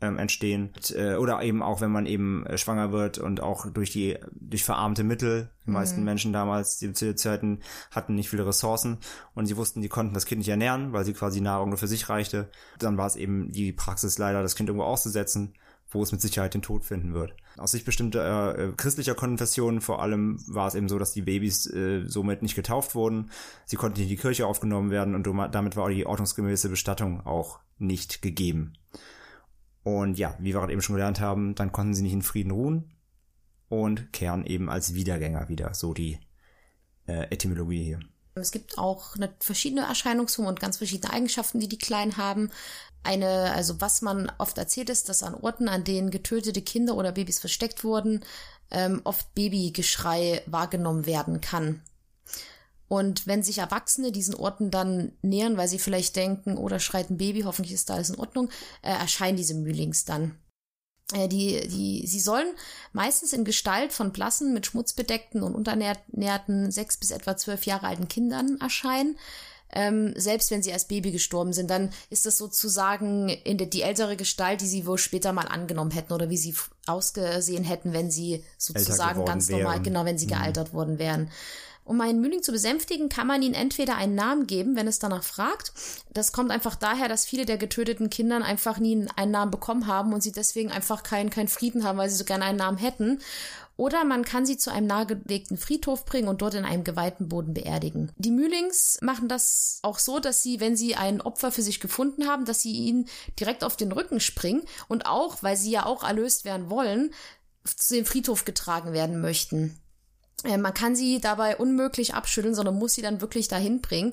ähm, entstehen. Äh, oder eben auch, wenn man eben äh, schwanger wird und auch durch die, durch verarmte Mittel. Die meisten Menschen damals, die zu den Zeiten, hatten nicht viele Ressourcen und sie wussten, die konnten das Kind nicht ernähren, weil sie quasi Nahrung nur für sich reichte. Dann war es eben die Praxis leider, das Kind irgendwo auszusetzen wo es mit Sicherheit den Tod finden wird. Aus Sicht bestimmter äh, christlicher Konfessionen vor allem war es eben so, dass die Babys äh, somit nicht getauft wurden. Sie konnten nicht in die Kirche aufgenommen werden und damit war die ordnungsgemäße Bestattung auch nicht gegeben. Und ja, wie wir gerade eben schon gelernt haben, dann konnten sie nicht in Frieden ruhen. und kehren eben als Wiedergänger wieder. So die äh, Etymologie hier. Es gibt auch verschiedene Erscheinungsformen und ganz verschiedene Eigenschaften, die die Kleinen haben. Eine, also was man oft erzählt ist, dass an Orten, an denen getötete Kinder oder Babys versteckt wurden, ähm, oft Babygeschrei wahrgenommen werden kann. Und wenn sich Erwachsene diesen Orten dann nähern, weil sie vielleicht denken, oder oh, schreit ein Baby, hoffentlich ist da alles in Ordnung, äh, erscheinen diese Mühlings dann. Äh, die, die, sie sollen meistens in Gestalt von blassen, mit Schmutz bedeckten und unternährten sechs bis etwa zwölf Jahre alten Kindern erscheinen. Ähm, selbst wenn sie als Baby gestorben sind, dann ist das sozusagen in der, die ältere Gestalt, die sie wohl später mal angenommen hätten oder wie sie ausgesehen hätten, wenn sie sozusagen ganz normal, wären. genau, wenn sie mhm. gealtert worden wären. Um einen Mühling zu besänftigen, kann man ihnen entweder einen Namen geben, wenn es danach fragt. Das kommt einfach daher, dass viele der getöteten Kindern einfach nie einen Namen bekommen haben und sie deswegen einfach keinen kein Frieden haben, weil sie so gerne einen Namen hätten. Oder man kann sie zu einem nahegelegten Friedhof bringen und dort in einem geweihten Boden beerdigen. Die Mühlings machen das auch so, dass sie, wenn sie ein Opfer für sich gefunden haben, dass sie ihnen direkt auf den Rücken springen und auch, weil sie ja auch erlöst werden wollen, zu dem Friedhof getragen werden möchten. Äh, man kann sie dabei unmöglich abschütteln, sondern muss sie dann wirklich dahin bringen.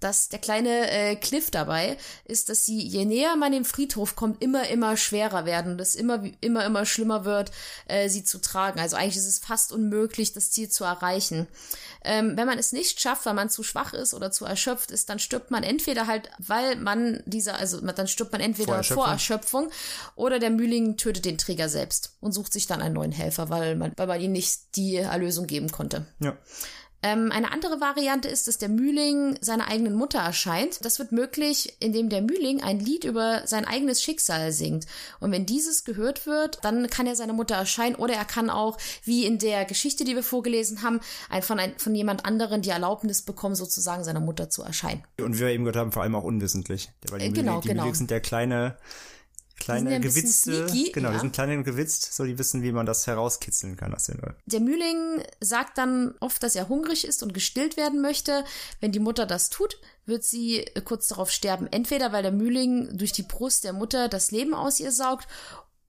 Dass der kleine äh, Cliff dabei ist, dass sie, je näher man dem Friedhof kommt, immer, immer schwerer werden und es immer, immer, immer schlimmer wird, äh, sie zu tragen. Also eigentlich ist es fast unmöglich, das Ziel zu erreichen. Ähm, wenn man es nicht schafft, weil man zu schwach ist oder zu erschöpft ist, dann stirbt man entweder halt, weil man dieser, also dann stirbt man entweder vor Erschöpfung, vor Erschöpfung oder der Mühling tötet den Träger selbst und sucht sich dann einen neuen Helfer, weil man, weil man ihm nicht die Erlösung geben konnte. Ja. Ähm, eine andere Variante ist, dass der Mühling seiner eigenen Mutter erscheint. Das wird möglich, indem der Mühling ein Lied über sein eigenes Schicksal singt. Und wenn dieses gehört wird, dann kann er seiner Mutter erscheinen oder er kann auch, wie in der Geschichte, die wir vorgelesen haben, ein, von, ein, von jemand anderen die Erlaubnis bekommen, sozusagen seiner Mutter zu erscheinen. Und wie wir eben gehört haben, vor allem auch unwissentlich. Weil die, äh, genau, Mühling, die genau. Mühling sind der kleine kleine ja gewitzte, genau, ja. die sind klein und gewitzt, so die wissen, wie man das herauskitzeln kann aus den Leuten. Der Mühling sagt dann oft, dass er hungrig ist und gestillt werden möchte. Wenn die Mutter das tut, wird sie kurz darauf sterben. Entweder weil der Mühling durch die Brust der Mutter das Leben aus ihr saugt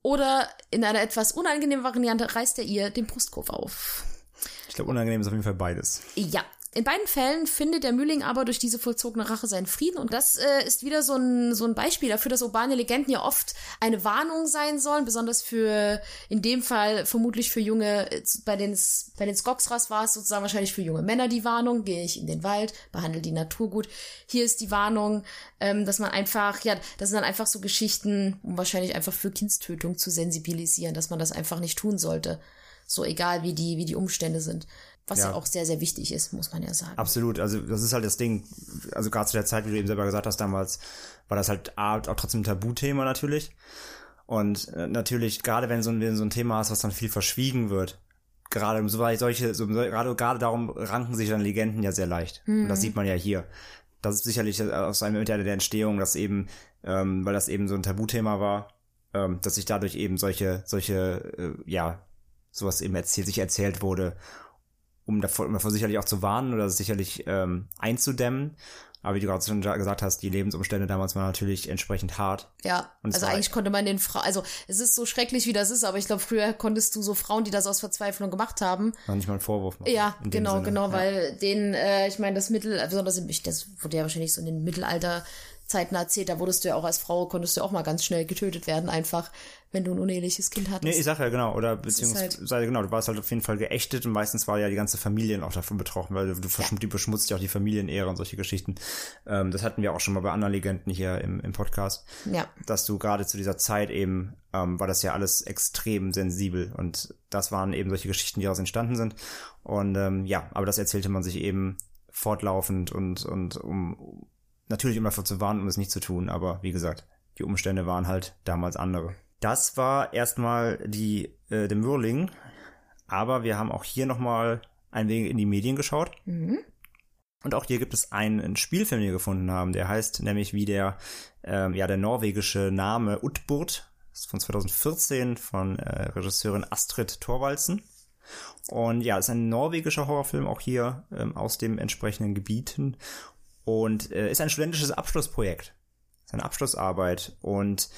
oder in einer etwas unangenehmen Variante reißt er ihr den Brustkorb auf. Ich glaube, unangenehm ist auf jeden Fall beides. Ja, in beiden Fällen findet der Mühling aber durch diese vollzogene Rache seinen Frieden und das äh, ist wieder so ein, so ein Beispiel dafür, dass urbane Legenden ja oft eine Warnung sein sollen, besonders für, in dem Fall vermutlich für junge, bei den, bei den Skoxras war es sozusagen wahrscheinlich für junge Männer die Warnung, gehe ich in den Wald, behandle die Natur gut. Hier ist die Warnung, ähm, dass man einfach, ja, das sind dann einfach so Geschichten, um wahrscheinlich einfach für Kindstötung zu sensibilisieren, dass man das einfach nicht tun sollte. So egal wie die, wie die Umstände sind. Was ja. ja. auch sehr, sehr wichtig ist, muss man ja sagen. Absolut. Also das ist halt das Ding. Also gerade zu der Zeit, wie du eben selber gesagt hast, damals war das halt auch trotzdem ein Tabuthema natürlich. Und äh, natürlich, gerade wenn so, wenn so ein Thema hast, was dann viel verschwiegen wird, gerade so solche, so, gerade, gerade darum ranken sich dann Legenden ja sehr leicht. Mhm. Und das mhm. sieht man ja hier. Das ist sicherlich aus einem der Entstehung, dass eben, ähm, weil das eben so ein Tabuthema war, ähm, dass sich dadurch eben solche, solche, äh, ja, sowas eben erzählt, sich erzählt wurde um davor, um davor sicherlich auch zu warnen oder sicherlich ähm, einzudämmen. Aber wie du gerade schon gesagt hast, die Lebensumstände damals waren natürlich entsprechend hart. Ja, also eigentlich konnte man den Frauen, also es ist so schrecklich, wie das ist, aber ich glaube, früher konntest du so Frauen, die das aus Verzweiflung gemacht haben. Noch nicht mal einen Vorwurf machen. Ja, genau, Sinne. genau, ja. weil den, äh, ich meine, das Mittel, besonders im, das wurde ja wahrscheinlich so in den Mittelalter Zeiten erzählt, da wurdest du ja auch als Frau, konntest du auch mal ganz schnell getötet werden, einfach, wenn du ein uneheliches Kind hattest. Nee, ich sag ja genau, oder beziehungsweise, halt genau, du warst halt auf jeden Fall geächtet und meistens war ja die ganze Familie auch davon betroffen, weil du, du ja. die beschmutzt ja auch die Familienehre und solche Geschichten. Ähm, das hatten wir auch schon mal bei anderen Legenden hier im, im Podcast. Ja. Dass du gerade zu dieser Zeit eben, ähm, war das ja alles extrem sensibel und das waren eben solche Geschichten, die daraus entstanden sind. Und ähm, ja, aber das erzählte man sich eben fortlaufend und, und um natürlich immer davor zu warnen, um es nicht zu tun, aber wie gesagt, die Umstände waren halt damals andere. Das war erstmal die äh, der Mürling, aber wir haben auch hier nochmal ein wenig in die Medien geschaut. Mhm. Und auch hier gibt es einen Spielfilm, den wir gefunden haben, der heißt nämlich wie der, ähm, ja, der norwegische Name Utburt, ist von 2014 von äh, Regisseurin Astrid Thorwaldsen. Und ja, ist ein norwegischer Horrorfilm, auch hier ähm, aus dem entsprechenden Gebieten und äh, ist ein studentisches Abschlussprojekt. Ist eine Abschlussarbeit und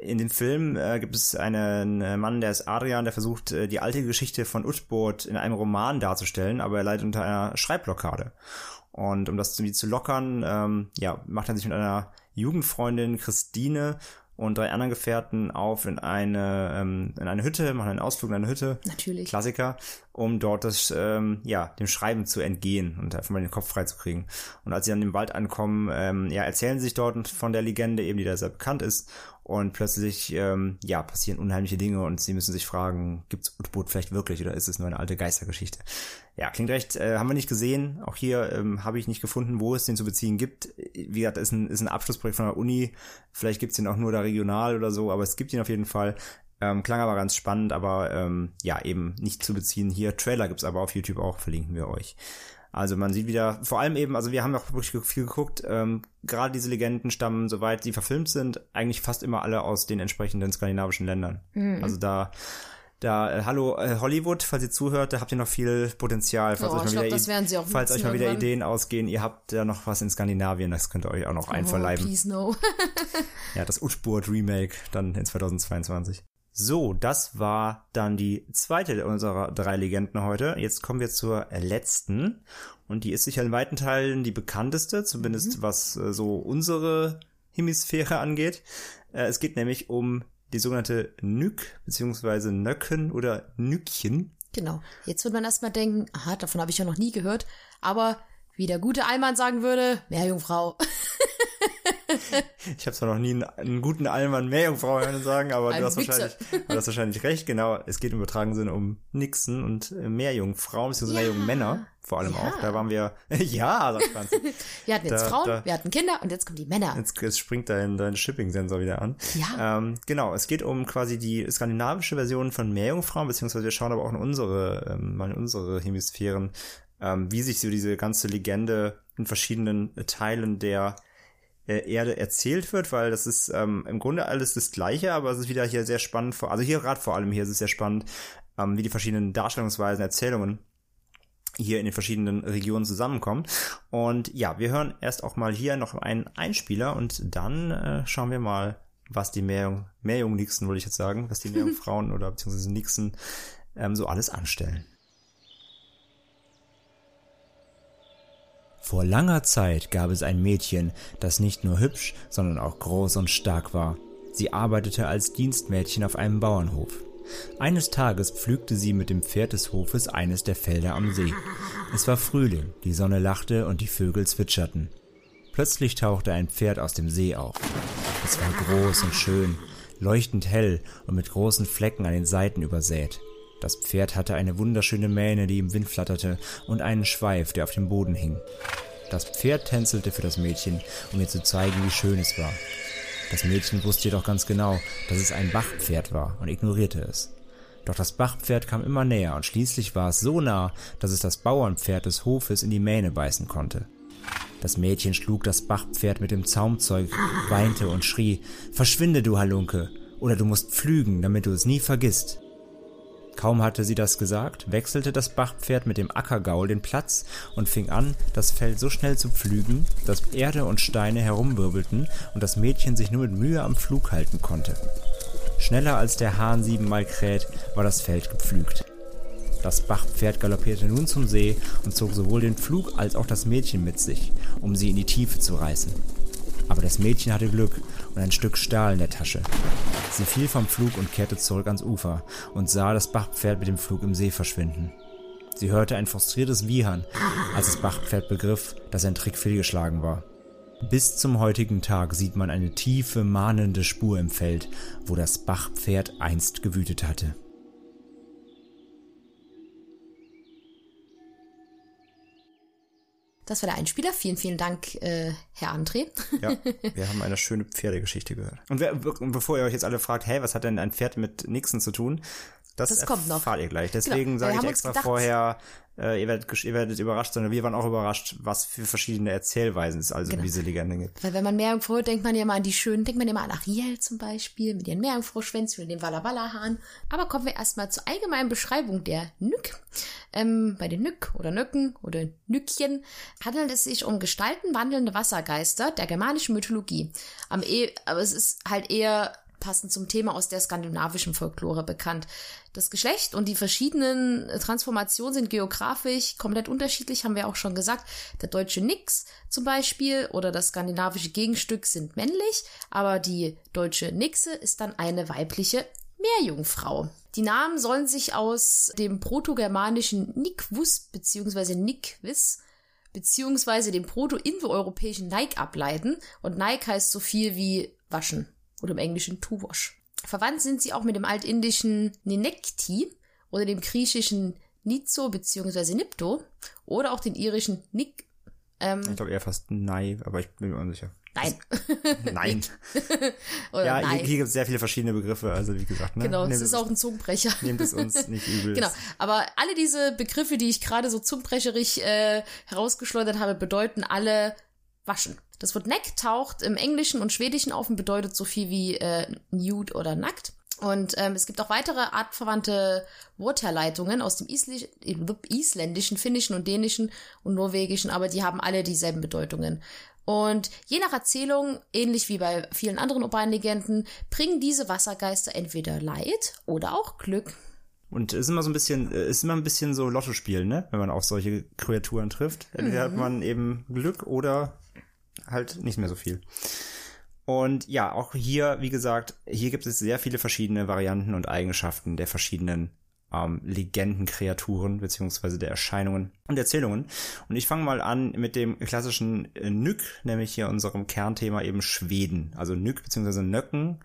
in dem Film äh, gibt es einen äh, Mann, der ist Adrian, der versucht, äh, die alte Geschichte von Utbot in einem Roman darzustellen, aber er leidet unter einer Schreibblockade. Und um das irgendwie zu lockern, ähm, ja, macht er sich mit einer Jugendfreundin Christine und drei anderen Gefährten auf in eine, ähm, in eine Hütte, machen einen Ausflug in eine Hütte. Natürlich. Klassiker, um dort das, ähm, ja, dem Schreiben zu entgehen und einfach mal den Kopf frei zu kriegen. Und als sie dann im Wald ankommen, ähm, ja, erzählen sie sich dort von der Legende, eben die da sehr bekannt ist. Und plötzlich, ähm, ja, passieren unheimliche Dinge und sie müssen sich fragen, gibt's Utboot vielleicht wirklich oder ist es nur eine alte Geistergeschichte? Ja, klingt recht, äh, haben wir nicht gesehen. Auch hier ähm, habe ich nicht gefunden, wo es den zu beziehen gibt. Wie gesagt, ist ein, ist ein Abschlussprojekt von der Uni. Vielleicht gibt's den auch nur da regional oder so, aber es gibt ihn auf jeden Fall. Ähm, klang aber ganz spannend, aber ähm, ja, eben nicht zu beziehen hier. Trailer gibt's aber auf YouTube auch, verlinken wir euch. Also man sieht wieder, vor allem eben, also wir haben auch wirklich viel geguckt, ähm, gerade diese Legenden stammen, soweit sie verfilmt sind, eigentlich fast immer alle aus den entsprechenden skandinavischen Ländern. Mhm. Also da, da, äh, hallo äh, Hollywood, falls ihr zuhört, da habt ihr noch viel Potenzial. Falls Ja, euch mal glaub, wieder, das werden sie auch falls euch mal wieder irgendwann. Ideen ausgehen, ihr habt da noch was in Skandinavien, das könnt ihr euch auch noch Oh, einverleiben. please no. [LAUGHS] Ja, das Utspurt Remake dann in 2022. So, das war dann die zweite unserer drei Legenden heute. Jetzt kommen wir zur letzten. Und die ist sicher in weiten Teilen die bekannteste, zumindest was äh, so unsere Hemisphäre angeht. Äh, es geht nämlich um die sogenannte Nück, beziehungsweise Nöcken oder Nückchen. Genau. Jetzt wird man erstmal denken, aha, davon habe ich ja noch nie gehört. Aber wie der gute Allmann sagen würde, Meerjungfrau. [LAUGHS] [LAUGHS] Ich habe zwar noch nie einen, einen guten Allmann Meerjungfrau hören sagen, aber du hast, wahrscheinlich, du hast wahrscheinlich recht. Genau, es geht im übertragenen Sinne um Nixen und äh, Meerjungfrauen, beziehungsweise Ja. Meerjungmänner vor allem Ja. auch. Da waren wir, [LAUGHS] ja, sagt Franzi. [LAUGHS] Wir hatten jetzt Da- Frauen, da- wir hatten Kinder und jetzt kommen die Männer. Jetzt, jetzt springt dein, dein Shipping-Sensor wieder an. Ja. Ähm, genau, es geht um quasi die skandinavische Version von Meerjungfrauen, beziehungsweise wir schauen aber auch in unsere, ähm, mal in unsere Hemisphären, ähm, wie sich so diese ganze Legende in verschiedenen äh, Teilen der Erde erzählt wird, weil das ist ähm, im Grunde alles das Gleiche, aber es ist wieder hier sehr spannend, vor, also hier gerade vor allem hier ist es sehr spannend, ähm, wie die verschiedenen Darstellungsweisen, Erzählungen hier in den verschiedenen Regionen zusammenkommen. Und ja, wir hören erst auch mal hier noch einen Einspieler und dann äh, schauen wir mal, was die Meerjung, Meerjung-Nixen, wollte ich jetzt sagen, was die Meerjungfrauen [LAUGHS] oder beziehungsweise Nixen ähm, so alles anstellen. Vor langer Zeit gab es ein Mädchen, das nicht nur hübsch, sondern auch groß und stark war. Sie arbeitete als Dienstmädchen auf einem Bauernhof. Eines Tages pflügte sie mit dem Pferd des Hofes eines der Felder am See. Es war Frühling, die Sonne lachte und die Vögel zwitscherten. Plötzlich tauchte ein Pferd aus dem See auf. Es war groß und schön, leuchtend hell und mit großen Flecken an den Seiten übersät. Das Pferd hatte eine wunderschöne Mähne, die im Wind flatterte, und einen Schweif, der auf dem Boden hing. Das Pferd tänzelte für das Mädchen, um ihr zu zeigen, wie schön es war. Das Mädchen wusste jedoch ganz genau, dass es ein Bachpferd war und ignorierte es. Doch das Bachpferd kam immer näher und schließlich war es so nah, dass es das Bauernpferd des Hofes in die Mähne beißen konnte. Das Mädchen schlug das Bachpferd mit dem Zaumzeug, weinte und schrie, Verschwinde, du Halunke, oder du musst pflügen, damit du es nie vergisst. Kaum hatte sie das gesagt, wechselte das Bachpferd mit dem Ackergaul den Platz und fing an, das Feld so schnell zu pflügen, dass Erde und Steine herumwirbelten und das Mädchen sich nur mit Mühe am Flug halten konnte. Schneller als der Hahn siebenmal kräht, war das Feld gepflügt. Das Bachpferd galoppierte nun zum See und zog sowohl den Flug als auch das Mädchen mit sich, um sie in die Tiefe zu reißen. Aber das Mädchen hatte Glück und ein Stück Stahl in der Tasche. Sie fiel vom Flug und kehrte zurück ans Ufer und sah das Bachpferd mit dem Flug im See verschwinden. Sie hörte ein frustriertes Wiehern, als das Bachpferd begriff, dass sein Trick fehlgeschlagen war. Bis zum heutigen Tag sieht man eine tiefe, mahnende Spur im Feld, wo das Bachpferd einst gewütet hatte. Das war der Einspieler. Vielen, vielen Dank, äh, Herr André. Ja, [LAUGHS] wir haben eine schöne Pferdegeschichte gehört. Und, wer, und bevor ihr euch jetzt alle fragt, hey, was hat denn ein Pferd mit Nixon zu tun? Das, Das kommt noch. erfahrt ihr gleich. Deswegen Genau. sage ich extra vorher, äh, ihr, werdet, ihr werdet überrascht, sondern wir waren auch überrascht, was für verschiedene Erzählweisen es also Genau. in diese Legende gibt. Weil wenn man Meerjungfrau denkt man ja mal an die schönen, denkt man ja mal an Ariel zum Beispiel, mit ihren Meerjungfrau-Schwänzen und dem Walla Walla Hahn. Aber kommen wir erstmal zur allgemeinen Beschreibung der Nück. Ähm, bei den Nück oder Nöcken oder Nückchen handelt es sich um Gestalten wandelnde Wassergeister der germanischen Mythologie. Am e aber es ist halt eher passend zum Thema aus der skandinavischen Folklore bekannt. Das Geschlecht und die verschiedenen Transformationen sind geografisch komplett unterschiedlich, haben wir auch schon gesagt. Der deutsche Nix zum Beispiel oder das skandinavische Gegenstück sind männlich, aber die deutsche Nixe ist dann eine weibliche Meerjungfrau. Die Namen sollen sich aus dem protogermanischen Nikvus bzw. Nikvis beziehungsweise dem proto-indoeuropäischen Nike ableiten und Nike heißt so viel wie waschen oder im Englischen to wash. Verwandt sind sie auch mit dem altindischen Ninekti oder dem griechischen Nizo bzw. Nipto oder auch den irischen Nik. Ähm, Ich glaube eher fast Nei, aber ich bin mir unsicher. nein. [LAUGHS] Nein. [LAUGHS] ja, nein. hier, gibt es sehr viele verschiedene Begriffe, also wie gesagt, ne? Genau, es ist auch ein Zungenbrecher. Nehmt es uns [LAUGHS] nicht übel. Genau, aber alle diese Begriffe, die ich gerade so zungenbrecherig äh, herausgeschleudert habe, bedeuten alle waschen. Das Wort neck taucht im Englischen und Schwedischen auf und bedeutet so viel wie äh, nude oder nackt. Und ähm, es gibt auch weitere artverwandte Wortherleitungen aus dem Isli Isländischen, Finnischen und Dänischen und Norwegischen, aber die haben alle dieselben Bedeutungen. Und je nach Erzählung, ähnlich wie bei vielen anderen urbanen Legenden, bringen diese Wassergeister entweder Leid oder auch Glück. Und es ist immer so ein bisschen, äh, ist immer ein bisschen so Lottospiel, ne? Wenn man auf solche Kreaturen trifft. Entweder Mhm. hat man eben Glück oder halt nicht mehr so viel. Und ja, auch hier, wie gesagt, hier gibt es sehr viele verschiedene Varianten und Eigenschaften der verschiedenen ähm, Legendenkreaturen beziehungsweise der Erscheinungen und Erzählungen. Und ich fange mal an mit dem klassischen äh, Nyk, nämlich hier unserem Kernthema eben Schweden. Also Nyk beziehungsweise Nöcken.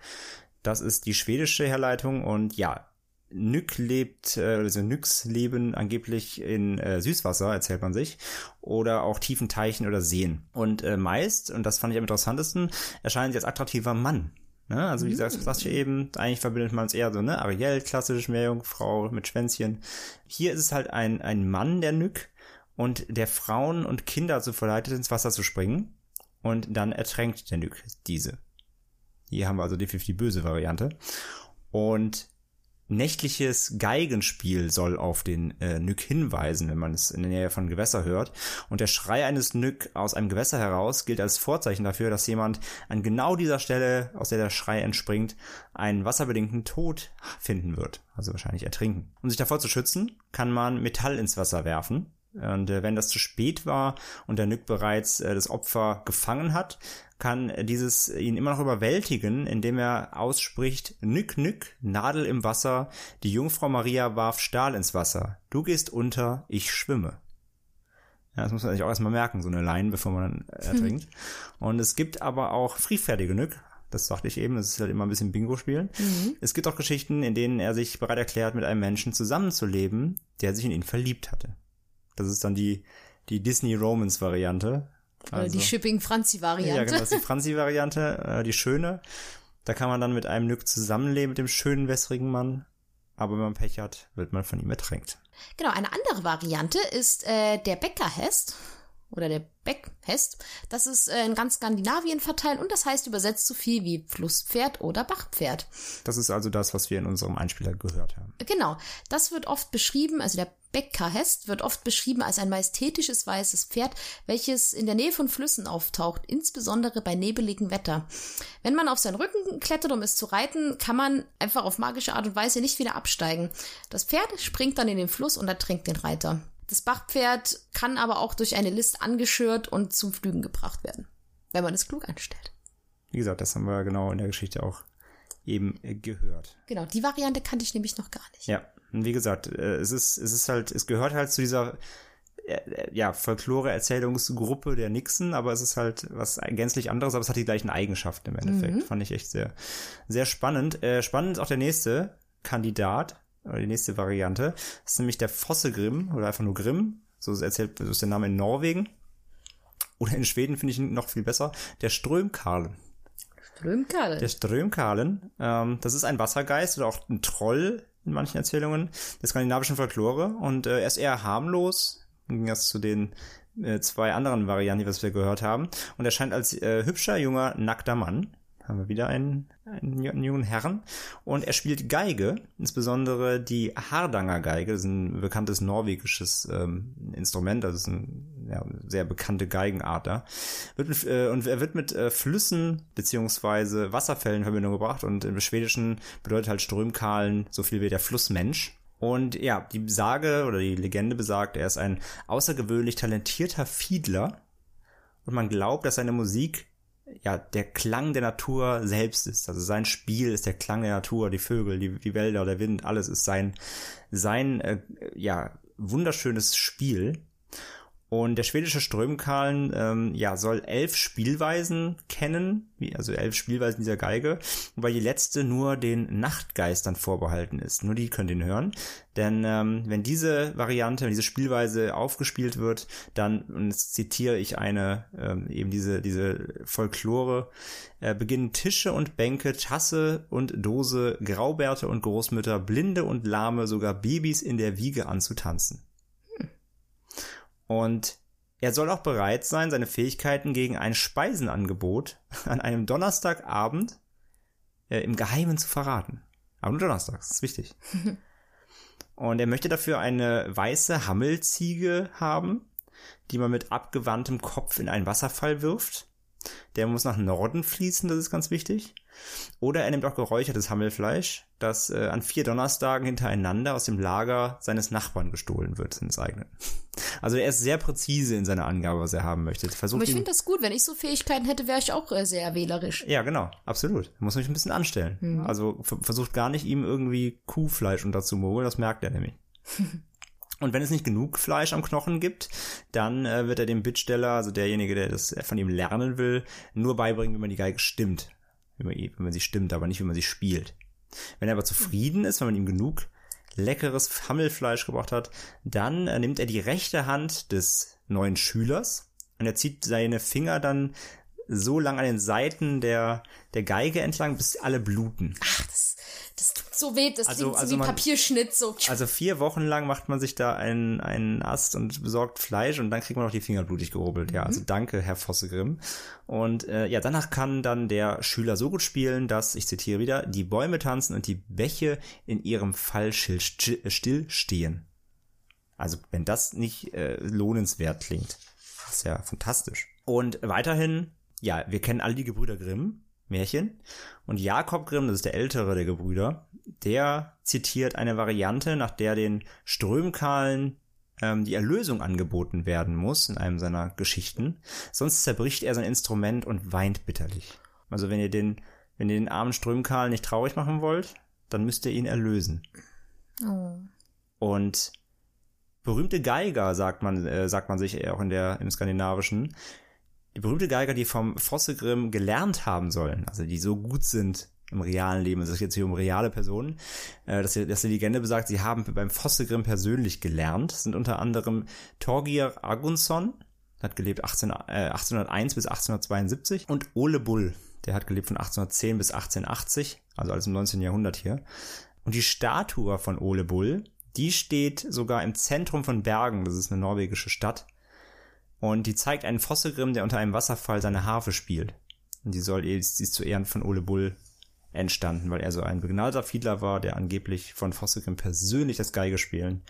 Das ist die schwedische Herleitung und ja, Nyk lebt, äh, also Nyks leben angeblich in äh, Süßwasser, erzählt man sich, oder auch tiefen Teichen oder Seen. Und äh, meist, und das fand ich am interessantesten, erscheinen sie als attraktiver Mann. Ne? Also wie gesagt, das sagte ich eben, eigentlich verbindet man es eher so, ne? Ariel, klassisch Meerjungfrau mit Schwänzchen. Hier ist es halt ein, ein Mann, der Nyk, und der Frauen und Kinder dazu verleitet, ins Wasser zu springen. Und dann ertränkt der Nyk diese. Hier haben wir also definitiv die böse Variante. Und nächtliches Geigenspiel soll auf den äh, Nyk hinweisen, wenn man es in der Nähe von Gewässer hört. Und der Schrei eines Nyk aus einem Gewässer heraus gilt als Vorzeichen dafür, dass jemand an genau dieser Stelle, aus der der Schrei entspringt, einen wasserbedingten Tod finden wird. Also wahrscheinlich ertrinken. Um sich davor zu schützen, kann man Metall ins Wasser werfen. Und äh, wenn das zu spät war und der Nyk bereits äh, das Opfer gefangen hat, kann dieses ihn immer noch überwältigen, indem er ausspricht, Nück, Nück, Nadel im Wasser, die Jungfrau Maria warf Stahl ins Wasser. Du gehst unter, ich schwimme. Ja, das muss man sich auch erstmal merken, so eine Line, bevor man dann ertrinkt. [LAUGHS] Und es gibt aber auch friedfertige Nück. Das sagte ich eben, das ist halt immer ein bisschen Bingo spielen. Es gibt auch Geschichten, in denen er sich bereit erklärt, mit einem Menschen zusammenzuleben, der sich in ihn verliebt hatte. Das ist dann die, die Disney-Romance-Variante. Oder die Shipping-Franzi-Variante. Ja, genau, das ist die Franzi-Variante, äh, die schöne. Da kann man dann mit einem Nück zusammenleben, mit dem schönen, wässrigen Mann. Aber wenn man Pech hat, wird man von ihm ertränkt. Genau, eine andere Variante ist äh, der Bäckerhest oder der Beckhest. Das ist äh, in ganz Skandinavien verteilt und das heißt übersetzt so viel wie Flusspferd oder Bachpferd. Das ist also das, was wir in unserem Einspieler gehört haben. Genau, das wird oft beschrieben, also der Bäckerhest wird oft beschrieben als ein majestätisches weißes Pferd, welches in der Nähe von Flüssen auftaucht, insbesondere bei nebeligem Wetter. Wenn man auf seinen Rücken klettert, um es zu reiten, kann man einfach auf magische Art und Weise nicht wieder absteigen. Das Pferd springt dann in den Fluss und ertränkt den Reiter. Das Bachpferd kann aber auch durch eine List angeschürt und zum Flügen gebracht werden, wenn man es klug anstellt. Wie gesagt, das haben wir genau in der Geschichte auch eben äh, gehört. Genau, die Variante kannte ich nämlich noch gar nicht. Ja, und wie gesagt, äh, es ist, es ist halt, es gehört halt zu dieser äh, ja, Folklore-Erzählungsgruppe der Nixon, aber es ist halt was gänzlich anderes, aber es hat die gleichen Eigenschaften im Endeffekt. Fand ich echt sehr, sehr spannend. Äh, spannend ist auch der nächste Kandidat, die nächste Variante. Das ist nämlich der Fosse Grimm, oder einfach nur Grimm. So erzählt, so ist der Name in Norwegen. Oder in Schweden finde ich ihn noch viel besser. Der Strömkarlen. Strömkarl. Der Strömkarlen, ähm, das ist ein Wassergeist oder auch ein Troll in manchen Erzählungen der skandinavischen Folklore und äh, er ist eher harmlos, im Gegensatz zu den äh, zwei anderen Varianten, die wir gehört haben. Und er scheint als äh, hübscher, junger, nackter Mann. Haben wir wieder einen, einen, jungen Herrn. Und er spielt Geige, insbesondere die Hardanger Geige. Das ist ein bekanntes norwegisches ähm, Instrument. Das ist ein ja, sehr bekannte Geigenart da. Wird mit, äh, und er wird mit äh, Flüssen beziehungsweise Wasserfällen in Verbindung gebracht und im Schwedischen bedeutet halt Strömkalen so viel wie der Flussmensch. Und ja, die Sage oder die Legende besagt, er ist ein außergewöhnlich talentierter Fiedler und man glaubt, dass seine Musik ja der Klang der Natur selbst ist. Also sein Spiel ist der Klang der Natur, die Vögel, die, die Wälder, der Wind, alles ist sein sein äh, ja wunderschönes Spiel. Und der schwedische Strömkalen ähm, ja, soll elf Spielweisen kennen, also elf Spielweisen dieser Geige, wobei die letzte nur den Nachtgeistern vorbehalten ist. Nur die können den hören. Denn ähm, wenn diese Variante, wenn diese Spielweise aufgespielt wird, dann, und jetzt zitiere ich eine, ähm, eben diese, diese Folklore, äh, beginnen Tische und Bänke, Tasse und Dose, Graubärte und Großmütter, Blinde und Lahme, sogar Babys in der Wiege anzutanzen. Und er soll auch bereit sein, seine Fähigkeiten gegen ein Speisenangebot [LAUGHS] an einem Donnerstagabend äh, im Geheimen zu verraten. Aber nur Donnerstags, das ist wichtig. [LAUGHS] Und er möchte dafür eine weiße Hammelziege haben, die man mit abgewandtem Kopf in einen Wasserfall wirft. Der muss nach Norden fließen, das ist ganz wichtig. Oder er nimmt auch geräuchertes Hammelfleisch, das äh, an vier Donnerstagen hintereinander aus dem Lager seines Nachbarn gestohlen wird, ins eigene. [LAUGHS] Also er ist sehr präzise in seiner Angabe, was er haben möchte. Versucht Aber ich finde das gut. Wenn ich so Fähigkeiten hätte, wäre ich auch äh, sehr wählerisch. Ja, genau. Absolut. Muss mich ein bisschen anstellen. Mhm. Also versucht gar nicht, ihm irgendwie Kuhfleisch unterzumogeln. Das merkt er nämlich. [LAUGHS] Und wenn es nicht genug Fleisch am Knochen gibt, dann äh, wird er dem Bittsteller, also derjenige, der das von ihm lernen will, nur beibringen, wie man die Geige stimmt. Wie man, wie man sie stimmt, aber nicht, wie man sie spielt. Wenn er aber zufrieden ist, wenn man ihm genug leckeres Hammelfleisch gebracht hat, dann äh, nimmt er die rechte Hand des neuen Schülers und er zieht seine Finger dann so lang an den Seiten der, der Geige entlang, bis alle bluten. Ach, das, das tut so weh, das also, klingt also so wie man, Papierschnitt. So. Also vier Wochen lang macht man sich da einen, einen Ast und besorgt Fleisch und dann kriegt man noch die Finger blutig gehobelt. Mhm. Ja, also danke, Herr Fossegrim. Und äh, ja, danach kann dann der Schüler so gut spielen, dass, ich zitiere wieder, die Bäume tanzen und die Bäche in ihrem Fallschild stillstehen. Also wenn das nicht äh, lohnenswert klingt, ist ja fantastisch. Und weiterhin ja, wir kennen alle die Gebrüder Grimm, Märchen. Und Jakob Grimm, das ist der ältere der Gebrüder, der zitiert eine Variante, nach der den Strömkalen ähm, die Erlösung angeboten werden muss in einem seiner Geschichten. Sonst zerbricht er sein Instrument und weint bitterlich. Also wenn ihr den, wenn ihr den armen Strömkalen nicht traurig machen wollt, dann müsst ihr ihn erlösen. Oh. Und berühmte Geiger, sagt man, äh, sagt man sich auch in der, im Skandinavischen, die berühmte Geiger, die vom Fossegrim gelernt haben sollen, also die so gut sind im realen Leben, es ist jetzt hier um reale Personen, äh, dass, dass die Legende besagt, sie haben beim Fossegrim persönlich gelernt, sind unter anderem Torgir Agunsson, hat gelebt 18, äh, 1801 bis 1872 und Ole Bull, der hat gelebt von 1810 bis 1880, also alles im 19. Jahrhundert hier. Und die Statue von Ole Bull, die steht sogar im Zentrum von Bergen, das ist eine norwegische Stadt. Und die zeigt einen Fossegrim, der unter einem Wasserfall seine Harfe spielt. Und die soll die ist zu Ehren von Ole Bull entstanden, weil er so ein begnadeter Fiedler war, der angeblich von Fossegrim persönlich das Geigespielen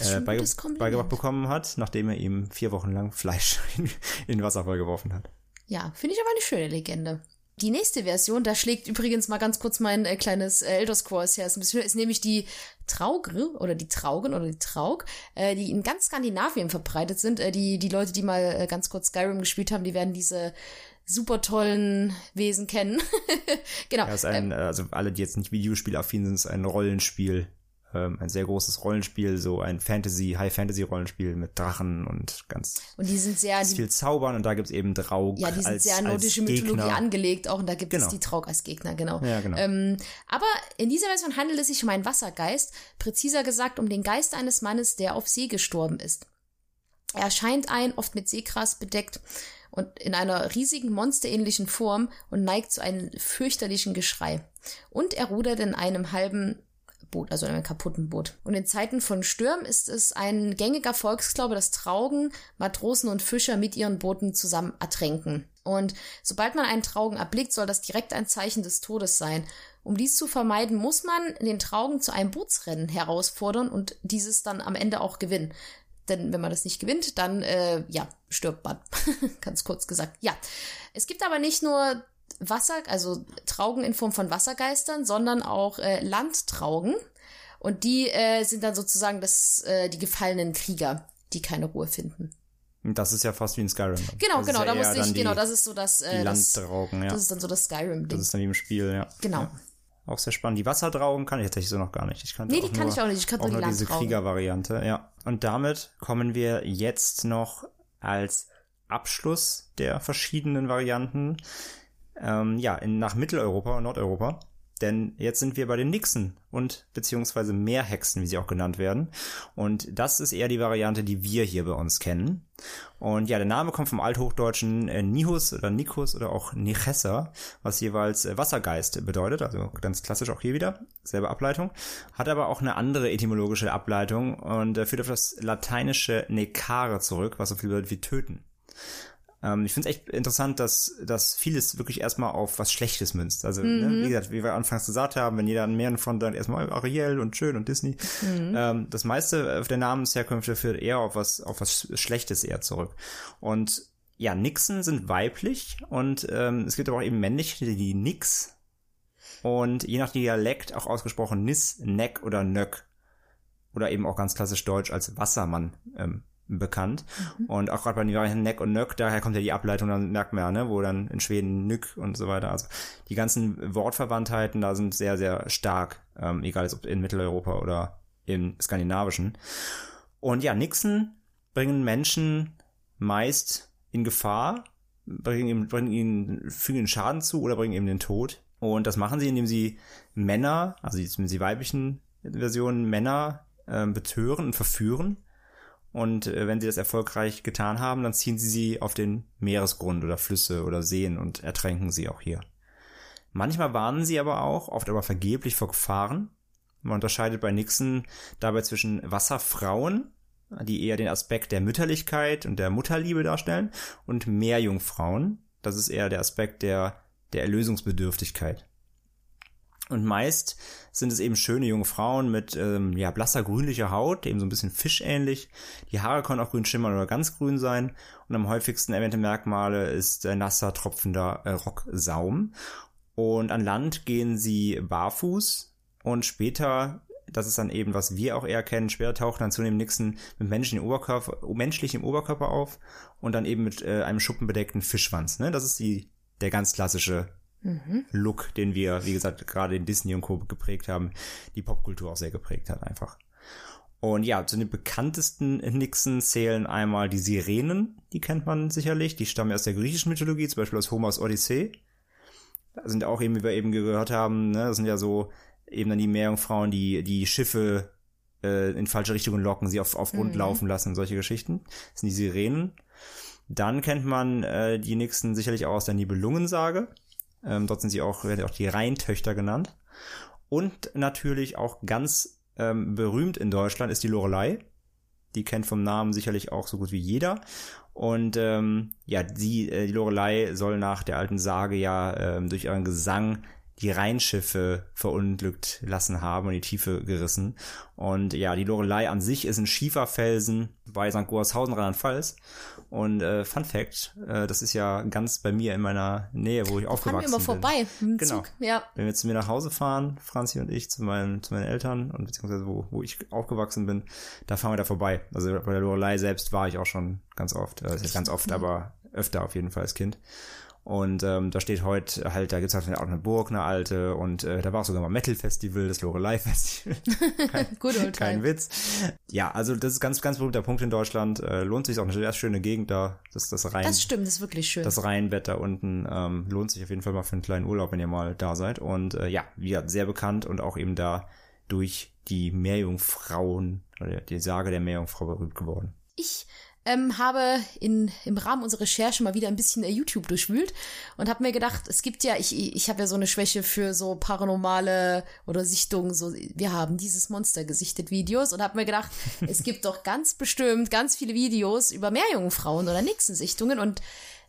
äh, beige beigebracht bekommen hat, nachdem er ihm vier Wochen lang Fleisch [LAUGHS] in, in den Wasserfall geworfen hat. Ja, finde ich aber eine schöne Legende. Die nächste Version, da schlägt übrigens mal ganz kurz mein äh, kleines äh, Elder Scrolls her, ist, ein bisschen, ist nämlich die Traugre oder die Traugen oder die Traug, äh, die in ganz Skandinavien verbreitet sind. Äh, die, die Leute, die mal äh, ganz kurz Skyrim gespielt haben, die werden diese super tollen Wesen kennen. [LAUGHS] genau. Ja, ist ein, ähm, also alle, die jetzt nicht Videospielaffin sind, ist ein Rollenspiel ähm, ein sehr großes Rollenspiel, so ein Fantasy, High-Fantasy-Rollenspiel mit Drachen und ganz und die sind sehr die, viel Zaubern und da gibt's eben Draug. Ja, die sind als, sehr nordische Mythologie angelegt auch und da gibt genau. es die Traug als Gegner, genau. Ja, genau. Ähm, aber in dieser Version handelt es sich um einen Wassergeist, präziser gesagt um den Geist eines Mannes, der auf See gestorben ist. Er erscheint ein, oft mit Seegras bedeckt und in einer riesigen monsterähnlichen Form und neigt zu einem fürchterlichen Geschrei. Und er rudert in einem halben Boot, also einem kaputten Boot. Und in Zeiten von Stürmen ist es ein gängiger Volksglaube, dass Traugen, Matrosen und Fischer mit ihren Booten zusammen ertränken. Und sobald man einen Traugen erblickt, soll das direkt ein Zeichen des Todes sein. Um dies zu vermeiden, muss man den Traugen zu einem Bootsrennen herausfordern und dieses dann am Ende auch gewinnen. denn wenn man das nicht gewinnt, dann äh, ja, stirbt man. [LAUGHS] Ganz kurz gesagt. Ja. Es gibt aber nicht nur Wasser, also Traugen in Form von Wassergeistern, sondern auch äh, Landtraugen. Und die äh, sind dann sozusagen das, äh, die gefallenen Krieger, die keine Ruhe finden. Das ist ja fast wie in Skyrim. Genau, das genau, ja da musste ich, dann genau, die, das ist so das, die äh, das, Landdraugen, ja. das ist dann so das Skyrim-Ding. Das ist dann wie im Spiel, ja. Genau. Ja. Auch sehr spannend. Die Wasserdraugen kann ich tatsächlich so noch gar nicht. Ich kannte Nee, die kann nur, ich auch nicht. Ich kannte auch nur die diese. Kriegervariante, ja. Und damit kommen wir jetzt noch als Abschluss der verschiedenen Varianten ähm, ja, in, nach Mitteleuropa und Nordeuropa. Denn jetzt sind wir bei den Nixen und beziehungsweise Meerhexen, wie sie auch genannt werden. Und das ist eher die Variante, die wir hier bei uns kennen. Und ja, der Name kommt vom althochdeutschen äh, Nihus oder Nikus oder auch Nichesser, was jeweils äh, Wassergeist bedeutet. Also ganz klassisch auch hier wieder, selbe Ableitung. Hat aber auch eine andere etymologische Ableitung und äh, führt auf das lateinische Necare zurück, was so viel bedeutet wie töten. Ähm, ich finde es echt interessant, dass, dass vieles wirklich erstmal auf was Schlechtes münzt. Also, ne, wie gesagt, wie wir anfangs gesagt haben, wenn jeder an mehreren Fronten sagt, erstmal Ariel und schön und Disney. Ähm, das meiste der Namensherkünfte führt eher auf was, auf was Schlechtes eher zurück. Und ja, Nixen sind weiblich und ähm, es gibt aber auch eben männliche, die, die Nix. Und je nach Dialekt auch ausgesprochen Nis, Neck oder Nöck. Oder eben auch ganz klassisch deutsch als Wassermann ähm, bekannt. Und auch gerade bei den Varianten Neck und Nöck, daher kommt ja die Ableitung, dann merkt man ja, ne, wo dann in Schweden Nück und so weiter. Also die ganzen Wortverwandtheiten da sind sehr, sehr stark, ähm, egal ob in Mitteleuropa oder im Skandinavischen. Und ja, Nixen bringen Menschen meist in Gefahr, bringen ihm, bringen ihnen, fügen ihnen Schaden zu oder bringen ihm den Tod. Und das machen sie, indem sie Männer, also die, die weiblichen Versionen Männer ähm, betören und verführen. Und äh, wenn sie das erfolgreich getan haben, dann ziehen sie sie auf den Meeresgrund oder Flüsse oder Seen und ertränken sie auch hier. Manchmal warnen sie aber auch, oft aber vergeblich vor Gefahren. Man unterscheidet bei Nixon dabei zwischen Wasserfrauen, die eher den Aspekt der Mütterlichkeit und der Mutterliebe darstellen, und Meerjungfrauen. Das ist eher der Aspekt der, der Erlösungsbedürftigkeit. Und meist sind es eben schöne junge Frauen mit ähm, ja, blasser grünlicher Haut, eben so ein bisschen fischähnlich. Die Haare können auch grün schimmern oder ganz grün sein. Und am häufigsten erwähnte Merkmale ist äh, nasser, tropfender äh, Rocksaum. Und an Land gehen sie barfuß und später, das ist dann eben, was wir auch eher kennen, später tauchen dann zunehmend Nixen mit menschlichem Oberkörper, menschlichem Oberkörper auf und dann eben mit äh, einem schuppenbedeckten Fischschwanz. Ne? Das ist die, der ganz klassische Look, den wir, wie gesagt, gerade in Disney und Co. geprägt haben, die Popkultur auch sehr geprägt hat einfach. Und ja, zu den bekanntesten Nixen zählen einmal die Sirenen, die kennt man sicherlich, die stammen aus der griechischen Mythologie, zum Beispiel aus Homers Odyssee. Da sind auch eben, wie wir eben gehört haben, ne, das sind ja so eben dann die Meerjungfrauen, die die Schiffe äh, in falsche Richtungen locken, sie auf, auf Grund laufen lassen, solche Geschichten. Das sind die Sirenen. Dann kennt man äh, die Nixen sicherlich auch aus der Nibelungensage. Ähm, dort sind sie auch, werden auch die Rheintöchter genannt. Und natürlich auch ganz ähm, berühmt in Deutschland ist die Lorelei. Die kennt vom Namen sicherlich auch so gut wie jeder. Und ähm, ja, sie, äh, die Lorelei soll nach der alten Sage ja ähm, durch ihren Gesang die Rheinschiffe verunglückt lassen haben und die Tiefe gerissen. Und ja, die Lorelei an sich ist ein Schieferfelsen bei St. Goarshausen, Rheinland-Pfalz. Und äh, Fun Fact, äh, das ist ja ganz bei mir in meiner Nähe, wo ich Fahren wir aufgewachsen immer bin. vorbei dem Genau. Zug. Ja. Wenn wir zu mir nach Hause fahren, Franzi und ich, zu meinen, zu meinen Eltern und beziehungsweise wo, wo ich aufgewachsen bin, da fahren wir da vorbei. Also bei der Lorelei selbst war ich auch schon ganz oft. Nicht ganz oft, aber öfter auf jeden Fall als Kind. Und ähm, da steht heute halt, da gibt's halt auch eine Burg, eine alte, und äh, da war auch sogar mal Metal-Festival, das Lorelei-Festival. [LAUGHS] Kein time. Witz. Ja, also das ist ganz, ganz berühmter Punkt in Deutschland. Äh, lohnt sich auch eine sehr schöne Gegend da. Das, das Rhein. Das stimmt, das ist wirklich schön. Das Rheinbett da unten ähm, lohnt sich auf jeden Fall mal für einen kleinen Urlaub, wenn ihr mal da seid. Und äh, ja, wie gesagt, sehr bekannt und auch eben da durch die Meerjungfrauen oder die Sage der Meerjungfrau berühmt geworden. Ich ähm, habe in, im Rahmen unserer Recherche mal wieder ein bisschen äh, YouTube durchwühlt und habe mir gedacht, es gibt ja, ich, ich habe ja so eine Schwäche für so paranormale oder Sichtungen, so wir haben dieses Monster gesichtet Videos und habe mir gedacht, [LAUGHS] es gibt doch ganz bestimmt ganz viele Videos über Meerjungfrauen oder Nixensichtungen und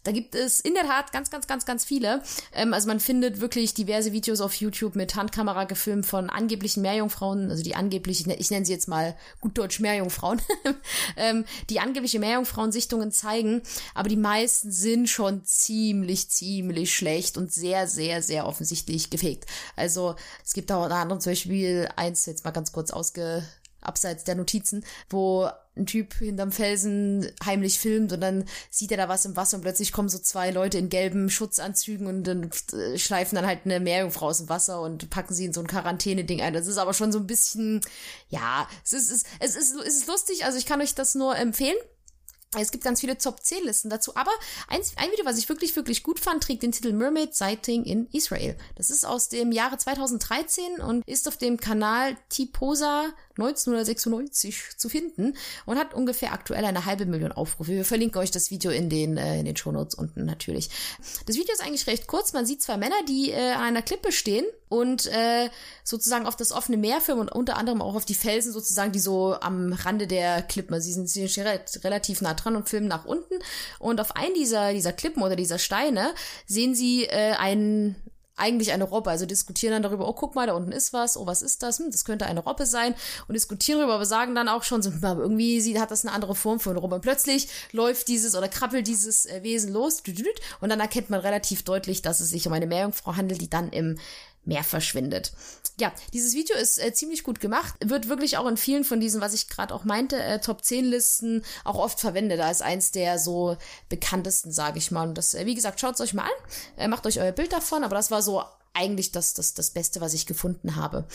Da gibt es in der Tat ganz, ganz, ganz, ganz viele. Ähm, also man findet wirklich diverse Videos auf YouTube mit Handkamera gefilmt von angeblichen Meerjungfrauen, also die angeblichen, ich nenne sie jetzt mal gut deutsch Meerjungfrauen, [LAUGHS] ähm, die angebliche Meerjungfrauensichtungen zeigen, aber die meisten sind schon ziemlich, ziemlich schlecht und sehr, sehr, sehr offensichtlich gefegt. Also es gibt da unter anderem zum Beispiel eins, jetzt mal ganz kurz ausge abseits der Notizen, wo ein Typ hinterm Felsen heimlich filmt und dann sieht er da was im Wasser und plötzlich kommen so zwei Leute in gelben Schutzanzügen und dann äh, schleifen dann halt eine Meerjungfrau aus dem Wasser und packen sie in so ein Quarantäne-Ding ein. Das ist aber schon so ein bisschen, ja, es ist, es ist, es ist, lustig, also ich kann euch das nur empfehlen. Es gibt ganz viele Top 10 Listen dazu, aber ein, ein Video, was ich wirklich, wirklich gut fand, trägt den Titel Mermaid Sighting in Israel. Das ist aus dem Jahre 2013 und ist auf dem Kanal Tiposa 1996 zu finden und hat ungefähr aktuell eine halbe Million Aufrufe. Wir verlinken euch das Video in den, äh, in den Shownotes unten natürlich. Das Video ist eigentlich recht kurz. Man sieht zwei Männer, die äh, an einer Klippe stehen und äh, sozusagen auf das offene Meer filmen und unter anderem auch auf die Felsen sozusagen, die so am Rande der Klippen, also sie sind, sie sind relativ nah dran und filmen nach unten und auf einen dieser, dieser Klippen oder dieser Steine sehen sie äh, einen eigentlich eine Robbe. Also diskutieren dann darüber, oh, guck mal, da unten ist was, oh, was ist das? Hm, das könnte eine Robbe sein. Und diskutieren darüber, aber sagen dann auch schon so, irgendwie sie hat das eine andere Form eine Robbe. Und plötzlich läuft dieses oder krabbelt dieses äh, Wesen los. Und dann erkennt man relativ deutlich, dass es sich um eine Meerjungfrau handelt, die dann im Meer verschwindet. Ja, dieses Video ist äh, ziemlich gut gemacht, wird wirklich auch in vielen von diesen, was ich gerade auch meinte, äh, Top 10 Listen auch oft verwendet. Da ist eins der so bekanntesten, sage ich mal. Und das, äh, wie gesagt, schaut es euch mal an, äh, macht euch euer Bild davon, aber das war so eigentlich das, das, das Beste, was ich gefunden habe.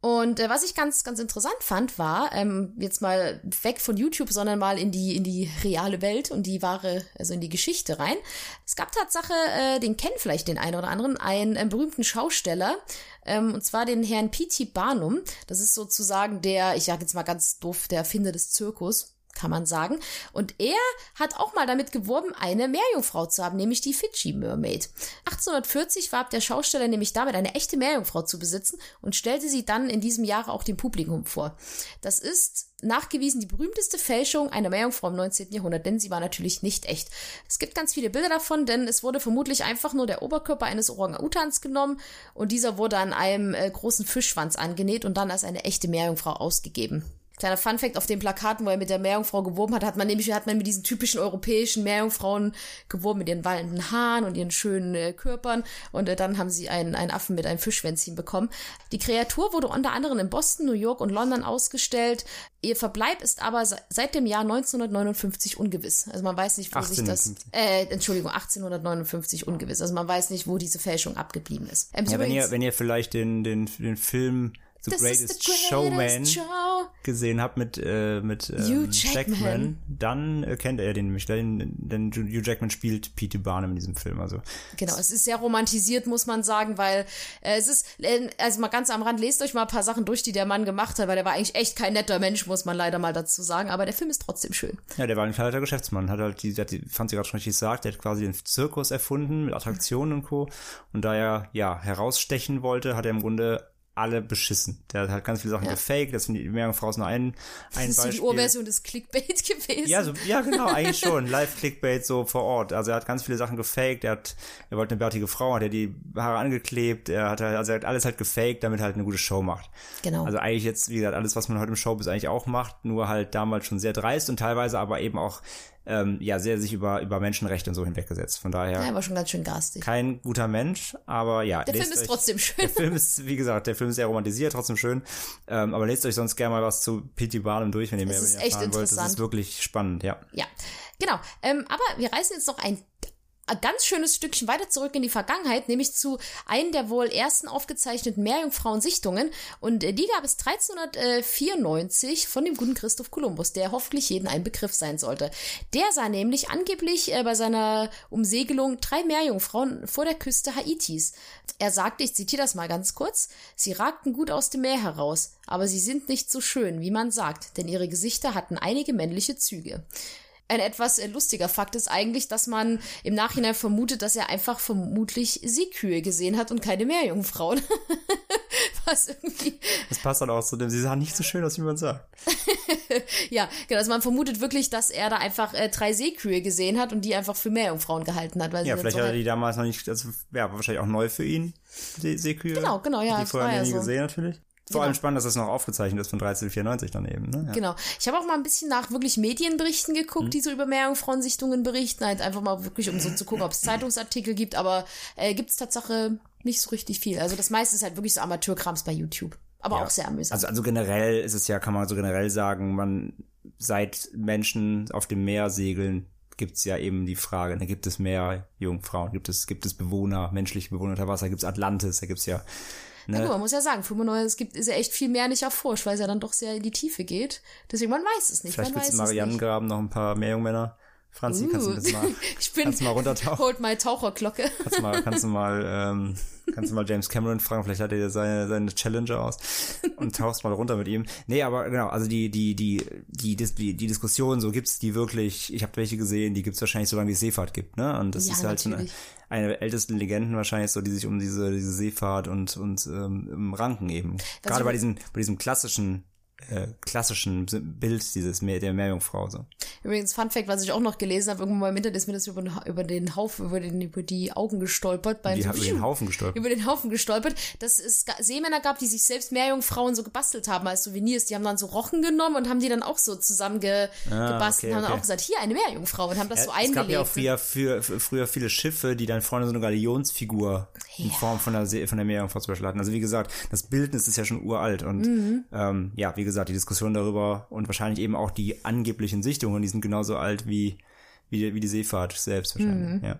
Und äh, was ich ganz, ganz interessant fand, war, ähm, jetzt mal weg von YouTube, sondern mal in die, in die reale Welt und die wahre, also in die Geschichte rein. Es gab Tatsache, äh, den kennen vielleicht den einen oder anderen, einen, einen berühmten Schausteller, ähm, und zwar den Herrn P.T. Barnum. Das ist sozusagen der, ich sage jetzt mal ganz doof, der Erfinder des Zirkus kann man sagen. Und er hat auch mal damit geworben, eine Meerjungfrau zu haben, nämlich die Fidschi Mermaid. 1840 warb der Schausteller nämlich damit, eine echte Meerjungfrau zu besitzen und stellte sie dann in diesem Jahre auch dem Publikum vor. Das ist nachgewiesen die berühmteste Fälschung einer Meerjungfrau im 19. Jahrhundert, denn sie war natürlich nicht echt. Es gibt ganz viele Bilder davon, denn es wurde vermutlich einfach nur der Oberkörper eines Orang-Utans genommen und dieser wurde an einem äh, großen Fischschwanz angenäht und dann als eine echte Meerjungfrau ausgegeben. Kleiner Funfact, auf den Plakaten, wo er mit der Meerjungfrau geworben hat, hat man nämlich, hat man mit diesen typischen europäischen Meerjungfrauen geworben, mit ihren wallenden Haaren und ihren schönen äh, Körpern. Und äh, dann haben sie einen, einen Affen mit einem Fischschwänzchen bekommen. Die Kreatur wurde unter anderem in Boston, New York und London ausgestellt. Ihr Verbleib ist aber seit dem Jahr 1959 ungewiss. Also man weiß nicht, wo 1850. sich das, äh, Entschuldigung, 1859 ungewiss. Also man weiß nicht, wo diese Fäälschung abgeblieben ist. Ähm, ja, wenn ihr, wenn ihr vielleicht den, den, den Film The This Greatest, the Showman Show. gesehen habt mit, äh, mit ähm, Hugh Jackman. Jackman, dann äh, kennt er den nämlich, denn, denn Hugh Jackman spielt P.T. Barnum in diesem Film. Also genau, es ist sehr romantisiert, muss man sagen, weil äh, es ist, äh, also mal ganz am Rand, lest euch mal ein paar Sachen durch, die der Mann gemacht hat, weil der war eigentlich echt kein netter Mensch, muss man leider mal dazu sagen, aber der Film ist trotzdem schön. Ja, der war ein kleiner Geschäftsmann, hat halt die, hat die fand sie gerade schon richtig gesagt, der hat quasi den Zirkus erfunden mit Attraktionen und Co. Und da er ja herausstechen wollte, hat er im Grunde alle beschissen. Der hat halt ganz viele Sachen ja. gefaked, das sind die Meerjungfrau nur ein, ein das Beispiel. ist die Urversion des Clickbait [LAUGHS] gewesen. Ja, so, ja, genau, eigentlich schon. Live-Clickbait so vor Ort. Also er hat ganz viele Sachen gefaked, er hat, er wollte eine bärtige Frau, hat er die Haare angeklebt, er hat halt, also er hat alles halt gefaked, damit er halt eine gute Show macht. Genau. Also eigentlich jetzt, wie gesagt, alles, was man heute im Showbiz eigentlich auch macht, nur halt damals schon sehr dreist und teilweise aber eben auch ähm, ja sehr sich über über Menschenrechte und so hinweggesetzt. Von daher. Ja, war schon ganz schön garstig. Kein guter Mensch, aber ja. Der Film ist euch, trotzdem schön. Der Film ist, wie gesagt, der Film ist sehr romantisiert, trotzdem schön. Ähm, aber lest euch sonst gerne mal was zu P.T. Barnum durch, wenn ihr mehr über ihn erfahren wollt. Das ist wirklich spannend, ja. Ja, genau. Ähm, aber wir reisen jetzt noch ein ein ganz schönes Stückchen weiter zurück in die Vergangenheit, nämlich zu einem der wohl ersten aufgezeichneten Meerjungfrauensichtungen. Und äh, die gab es 1394 von dem guten Christoph Kolumbus, der hoffentlich jeden ein Begriff sein sollte. Der sah nämlich angeblich äh, bei seiner Umsegelung drei Meerjungfrauen vor der Küste Haitis. Er sagte, ich zitiere das mal ganz kurz, sie ragten gut aus dem Meer heraus, aber sie sind nicht so schön, wie man sagt, denn ihre Gesichter hatten einige männliche Züge ein etwas äh, lustiger Fakt ist eigentlich, dass man im Nachhinein vermutet, dass er einfach vermutlich Seekühe gesehen hat und keine Meerjungfrauen. [LAUGHS] Was irgendwie. Das passt dann auch zu dem, sie sahen nicht so schön aus, wie man sagt. [LAUGHS] ja, genau. Also man vermutet wirklich, dass er da einfach äh, drei Seekühe gesehen hat und die einfach für Meerjungfrauen gehalten hat. Weil Ja, sie vielleicht so hat er halt- die damals noch nicht, also, ja, war wahrscheinlich auch neu für ihn, die Seekühe. Genau, genau, ja, Die vorher nie so. gesehen, natürlich. Vor Genau. allem spannend, dass das noch aufgezeichnet ist von 1394 dann eben, ne? Ja. Genau. Ich habe auch mal ein bisschen nach wirklich Medienberichten geguckt, Mhm. die so über Meerjungfrauensichtungen berichten. Halt einfach mal wirklich, um so zu gucken, ob es Zeitungsartikel gibt. Aber äh, gibt es Tatsache nicht so richtig viel. Also das meiste ist halt wirklich so Amateurkrams bei YouTube. Aber Ja. auch sehr amüsant. Also, also generell ist es ja, kann man so generell sagen, man, seit Menschen auf dem Meer segeln, gibt's ja eben die Frage, ne, gibt es mehr Jungfrauen, gibt es, gibt es Bewohner, menschliche Bewohner unter Wasser, gibt es Atlantis, da gibt's ja, Na gut, man muss ja sagen, 95, es gibt, ist ja echt viel mehr nicht erforscht, weil es ja dann doch sehr in die Tiefe geht. Deswegen, man weiß es nicht. vielleicht im es nicht. Marianengraben noch ein paar Meerjungmänner. Franzi, kannst du Uh. das mal, [LAUGHS] Ich bin, kannst du mal runtertauchen? holt mal Taucherglocke. Kannst du mal, kannst du mal, [LAUGHS] ähm, kannst du mal James Cameron fragen, vielleicht hat er seine, seine Challenger aus und tauchst mal runter mit ihm. Nee, aber genau, also die, die, die, die, die, die, Diskussion, so gibt's die wirklich, ich habe welche gesehen, die gibt's wahrscheinlich, solange die Seefahrt gibt, ne? Und das Ja, ist halt so eine, natürlich. eine der ältesten Legenden wahrscheinlich, so, die sich um diese, diese Seefahrt und, und ähm, ranken eben. Gerade ich- bei diesem, bei diesem klassischen, äh, klassischen Bild dieses Meer, der Meerjungfrau, so. Übrigens, Fun Fact, was ich auch noch gelesen habe, irgendwann mal im Internet ist mir das über den, über den Haufen, über, den, über die Augen gestolpert. Beim Die so, über den Haufen gestolpert. über den Haufen gestolpert, dass es Seemänner gab, die sich selbst Meerjungfrauen so gebastelt haben als Souvenirs. Die haben dann so Rochen genommen und haben die dann auch so zusammen ge gebastelt Ah, okay, und haben dann okay. auch gesagt, hier eine Meerjungfrau und haben das so es eingelegt. gab ja auch früher, für, früher viele Schiffe, die dann vorne so eine Galionsfigur in Ja. Form von der, See, von der Meerjungfrau zum Beispiel hatten. Also wie gesagt, das Bildnis ist ja schon uralt und Mhm. ähm, ja, wie gesagt, die Diskussion darüber und wahrscheinlich eben auch die angeblichen Sichtungen, die sind genauso alt wie, wie, die- wie die Seefahrt selbst wahrscheinlich. Mhm. Ja.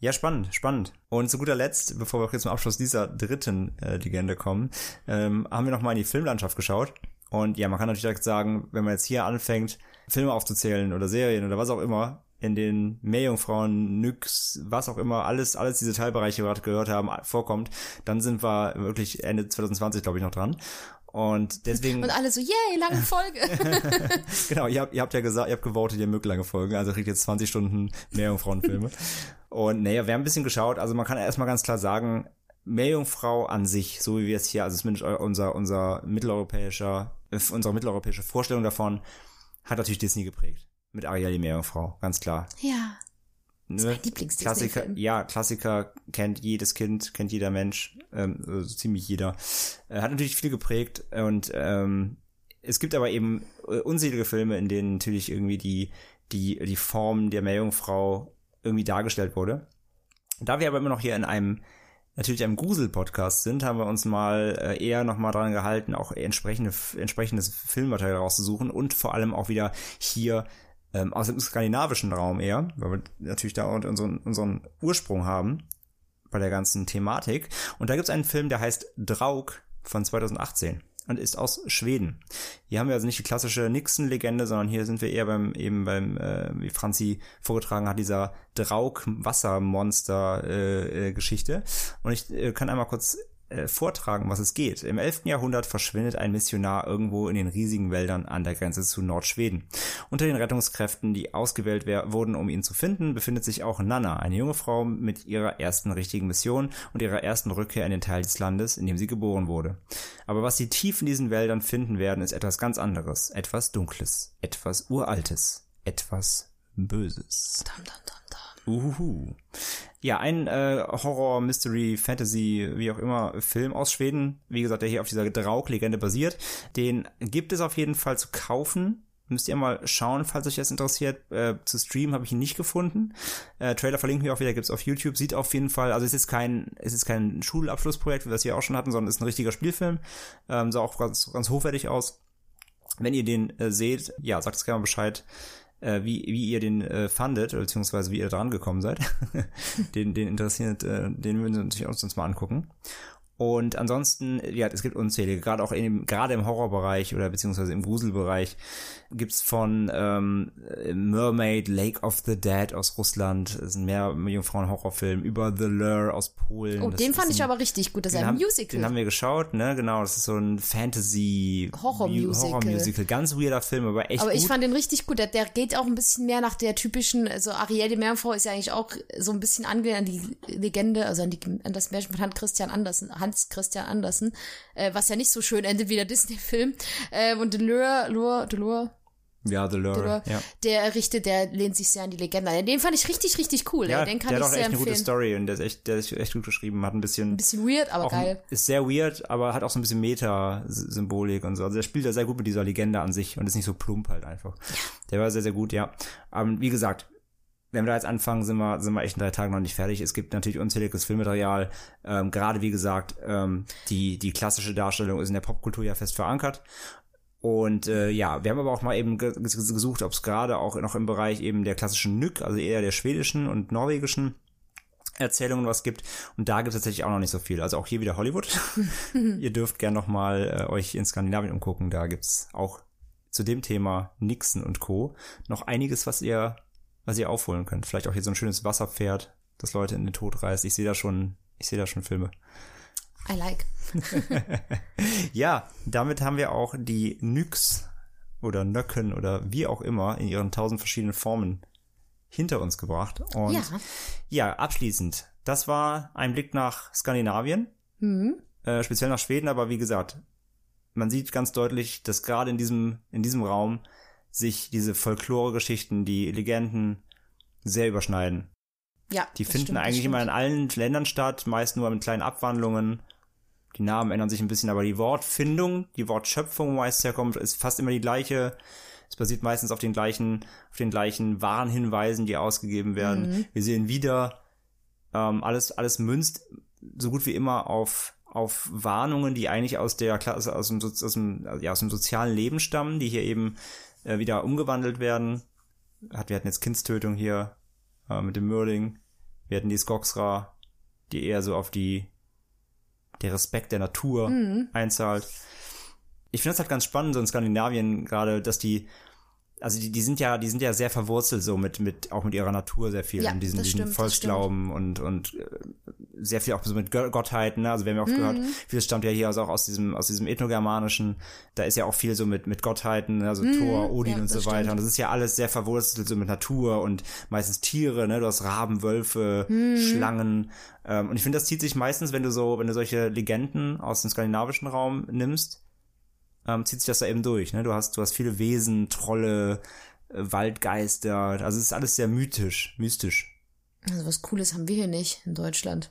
Ja, spannend, spannend. Und zu guter Letzt, bevor wir auch jetzt zum Abschluss dieser dritten äh, Legende kommen, ähm, haben wir noch mal in die Filmlandschaft geschaut. Und ja, man kann natürlich direkt sagen, wenn man jetzt hier anfängt, Filme aufzuzählen oder Serien oder was auch immer, in den Meerjungfrauen, Nyx, was auch immer, alles, alles diese Teilbereiche, die wir gerade gehört haben, vorkommt, dann sind wir wirklich Ende 2020, glaube ich, noch dran. Und deswegen, und alle so, yay, lange Folge. [LAUGHS] genau, ihr habt, ihr habt ja gesagt, ihr habt gewotet, ihr mögt lange Folgen, also kriegt jetzt 20 Stunden Meerjungfrauenfilme. [LAUGHS] Und naja, wir haben ein bisschen geschaut, also man kann erstmal ganz klar sagen, Meerjungfrau an sich, so wie wir es hier, also zumindest unser, unser mitteleuropäischer, äh, unsere mitteleuropäische Vorstellung davon, hat natürlich Disney geprägt. Mit Ariel die Meerjungfrau, ganz klar. ja. Ne? mein Lieblings-Disney-Film. Klassiker, ja, Klassiker kennt jedes Kind, kennt jeder Mensch, ähm, also ziemlich jeder. Äh, hat natürlich viel geprägt und ähm, es gibt aber eben äh, unzählige Filme, in denen natürlich irgendwie die, die, die Form der Meerjungfrau irgendwie dargestellt wurde. Da wir aber immer noch hier in einem natürlich einem Grusel-Podcast sind, haben wir uns mal äh, eher nochmal dran gehalten, auch entsprechende, entsprechendes Filmmaterial rauszusuchen und vor allem auch wieder hier ähm, aus dem skandinavischen Raum eher, weil wir natürlich da unseren, unseren Ursprung haben bei der ganzen Thematik. Und da gibt es einen Film, der heißt Draug von 2018 und ist aus Schweden. Hier haben wir also nicht die klassische Nixon-Legende, sondern hier sind wir eher beim, eben beim, äh, wie Franzi vorgetragen hat, dieser Draug-Wassermonster-Geschichte. und ich äh, kann einmal kurz äh, vortragen, was es geht. Im 11. Jahrhundert verschwindet ein Missionar irgendwo in den riesigen Wäldern an der Grenze zu Nordschweden. Unter den Rettungskräften, die ausgewählt wurden, um ihn zu finden, befindet sich auch Nana, eine junge Frau mit ihrer ersten richtigen Mission und ihrer ersten Rückkehr in den Teil des Landes, in dem sie geboren wurde. Aber was sie tief in diesen Wäldern finden werden, ist etwas ganz anderes, etwas Dunkles, etwas Uraltes, etwas Böses. Dum, dum, dum. Uhuhu. Ja, ein äh, Horror, Mystery, Fantasy, wie auch immer, Film aus Schweden, wie gesagt, der hier auf dieser Draug-Legende basiert. Den gibt es auf jeden Fall zu kaufen. Müsst ihr mal schauen, falls euch das interessiert. Äh, zu streamen habe ich ihn nicht gefunden. Äh, Trailer verlinken wir auch wieder, gibt's auf YouTube. Sieht auf jeden Fall, also es ist kein, es ist kein Schulabschlussprojekt, wie wir das hier auch schon hatten, sondern es ist ein richtiger Spielfilm. Ähm, sah auch ganz, ganz hochwertig aus. Wenn ihr den äh, seht, ja, sagt es gerne mal Bescheid, äh, wie, wie ihr den äh, fandet, beziehungsweise wie ihr dran gekommen seid. [LAUGHS] den, den interessiert, äh, den würden wir natürlich uns, uns mal angucken. Und ansonsten, ja, es gibt unzählige, gerade auch in, gerade im Horrorbereich oder beziehungsweise im Gruselbereich gibt's von ähm, Mermaid, Lake of the Dead aus Russland, das ist ein mehr Jungfrauen-Horrorfilm, über The Lure aus Polen. Oh, Das den fand ein- ich aber richtig gut. Das ist ein haben, Musical. Den haben wir geschaut, ne, genau, das ist so ein Fantasy Horror-Musical. Horror-Musical. Ganz weirder Film, aber echt aber ich gut. fand den richtig gut. Der, der geht auch ein bisschen mehr nach der typischen, also Ariel die Meerjungfrau ist ja eigentlich auch so ein bisschen angelehnt an die Legende, also an, die, an das Märchen von Hans Christian Andersen, Hans Christian Andersen, äh, was ja nicht so schön endet wie der Disney-Film. Ähm, und Delure, Lure, Delure, Ja, The Lure. Delure Ja, der errichtet, der lehnt sich sehr an die Legende an. Den fand ich richtig, richtig cool. ja ey. Den kann der ich hat auch sehr echt eine gute empfehlen. Story und der ist echt, der ist echt gut geschrieben, hat ein bisschen, Ein bisschen weird, aber geil. ist sehr weird, aber hat auch so ein bisschen Meta-Symbolik und so. Also der spielt da sehr gut mit dieser Legende an sich und ist nicht so plump halt einfach. Der war sehr, sehr gut, ja. Aber wie gesagt, wenn wir da jetzt anfangen, sind wir, sind wir echt in drei Tagen noch nicht fertig. Es gibt natürlich unzähliges Filmmaterial. Ähm, gerade wie gesagt, ähm, die, die klassische Darstellung ist in der Popkultur ja fest verankert. Und äh, ja, wir haben aber auch mal eben ge- ges- gesucht, ob es gerade auch noch im Bereich eben der klassischen Nyk, also eher der schwedischen und norwegischen Erzählungen was gibt. Und da gibt es tatsächlich auch noch nicht so viel. Also auch hier wieder Hollywood. [LAUGHS] Ihr dürft gern noch mal äh, euch in Skandinavien umgucken. Da gibt's auch zu dem Thema Nixon und Co. noch einiges, was ihr, was ihr aufholen könnt. Vielleicht auch hier so ein schönes Wasserpferd, das Leute in den Tod reißt. Ich sehe da schon, ich sehe da schon Filme. I like. [LAUGHS] Ja, damit haben wir auch die Nyx oder Nöcken oder wie auch immer in ihren tausend verschiedenen Formen hinter uns gebracht. Und Ja. ja, abschließend. Das war ein Blick nach Skandinavien, Mhm. äh, speziell nach Schweden, aber wie gesagt, man sieht ganz deutlich, dass gerade in diesem, in diesem Raum sich diese Folklore-Geschichten, die Legenden sehr überschneiden. Ja. Die das finden stimmt, eigentlich immer in allen Ländern statt, meist nur mit kleinen Abwandlungen. Die Namen ändern sich ein bisschen, aber die Wortfindung, die Wortschöpfung, wo meist herkommt, ist fast immer die gleiche. Es basiert meistens auf den gleichen, auf den gleichen Warnhinweisen, die ausgegeben werden. Mhm. Wir sehen wieder ähm, alles, alles münzt so gut wie immer auf auf Warnungen, die eigentlich aus der Klasse, aus dem, aus dem, ja, aus dem sozialen Leben stammen, die hier eben äh, wieder umgewandelt werden. Hat, wir hatten jetzt Kindstötung hier äh, mit dem Murding. Wir hatten die Skogsra, die eher so auf die der Respekt der Natur Mhm. einzahlt. Ich finde das halt ganz spannend, so in Skandinavien gerade, dass die, also die, die sind ja, die sind ja sehr verwurzelt so mit, mit, auch mit ihrer Natur sehr viel, Ja, in diesen, diesen stimmt, Volksglauben und, und äh, sehr viel auch so mit Gottheiten, ne? also wir haben ja oft gehört, Mhm. vieles stammt ja hier also auch aus diesem, aus diesem Ethnogermanischen, da ist ja auch viel so mit, mit Gottheiten, ne? also Thor, Odin Mhm. ja, und so weiter stimmt. und das ist ja alles sehr verwurzelt so mit Natur und meistens Tiere, ne, du hast Raben, Wölfe, Mhm. Schlangen ähm, und ich finde, das zieht sich meistens, wenn du so, wenn du solche Legenden aus dem skandinavischen Raum nimmst, ähm, zieht sich das da eben durch. Ne? Du hast, du hast viele Wesen, Trolle, äh, Waldgeister. Also es ist alles sehr mythisch, mystisch. Also was Cooles haben wir hier nicht in Deutschland.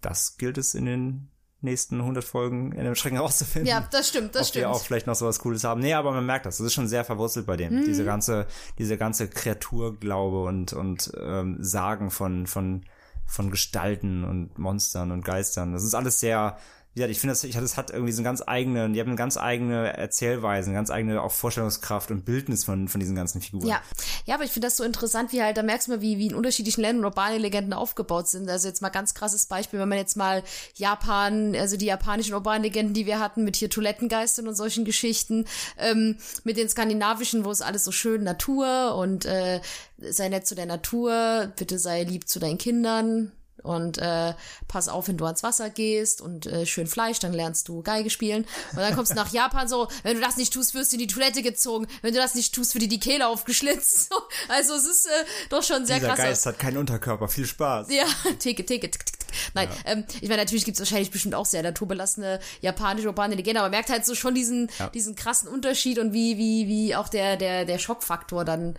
Das gilt es in den nächsten 100 Folgen in dem Schrecken herauszufinden. Ja, das stimmt, das ob wir auch stimmt. vielleicht noch sowas Cooles haben. Nee, aber man merkt das. Das ist schon sehr verwurzelt bei dem. Mhm. Diese ganze, diese ganze Kreaturglaube und, und ähm, Sagen von, von, von Gestalten und Monstern und Geistern. Das ist alles sehr, wie gesagt, ich finde, das, ich, das hat irgendwie so einen ganz eigenen, die haben eine ganz eigene Erzählweise, eine ganz eigene auch Vorstellungskraft und Bildnis von, von diesen ganzen Figuren. Ja, ja, aber ich finde das so interessant, wie halt, da merkst du mal, wie, wie in unterschiedlichen Ländern urbane Legenden aufgebaut sind. Also jetzt mal ganz krasses Beispiel, wenn man jetzt mal Japan, also die japanischen urbanen Legenden, die wir hatten, mit hier Toilettengeistern und solchen Geschichten, ähm, mit den skandinavischen, wo es alles so schön Natur und äh, sei nett zu der Natur, bitte sei lieb zu deinen Kindern. Und äh, pass auf, wenn du ans Wasser gehst und äh, schön Fleisch, dann lernst du Geige spielen. Und dann kommst du nach Japan so, wenn du das nicht tust, wirst du in die Toilette gezogen. Wenn du das nicht tust, wird dir die Kehle aufgeschlitzt. [LAUGHS] So, also es ist äh, doch schon sehr Dieser krass. Geist hat keinen Unterkörper. Viel Spaß. Ja, [LAUGHS] Theke, Theke, tick, tick, tick. Nein, ähm, ich meine, natürlich gibt's wahrscheinlich bestimmt auch sehr naturbelassene japanische urbane Legende, aber man merkt halt so schon diesen, Ja. diesen krassen Unterschied und wie, wie, wie auch der, der, der Schockfaktor dann,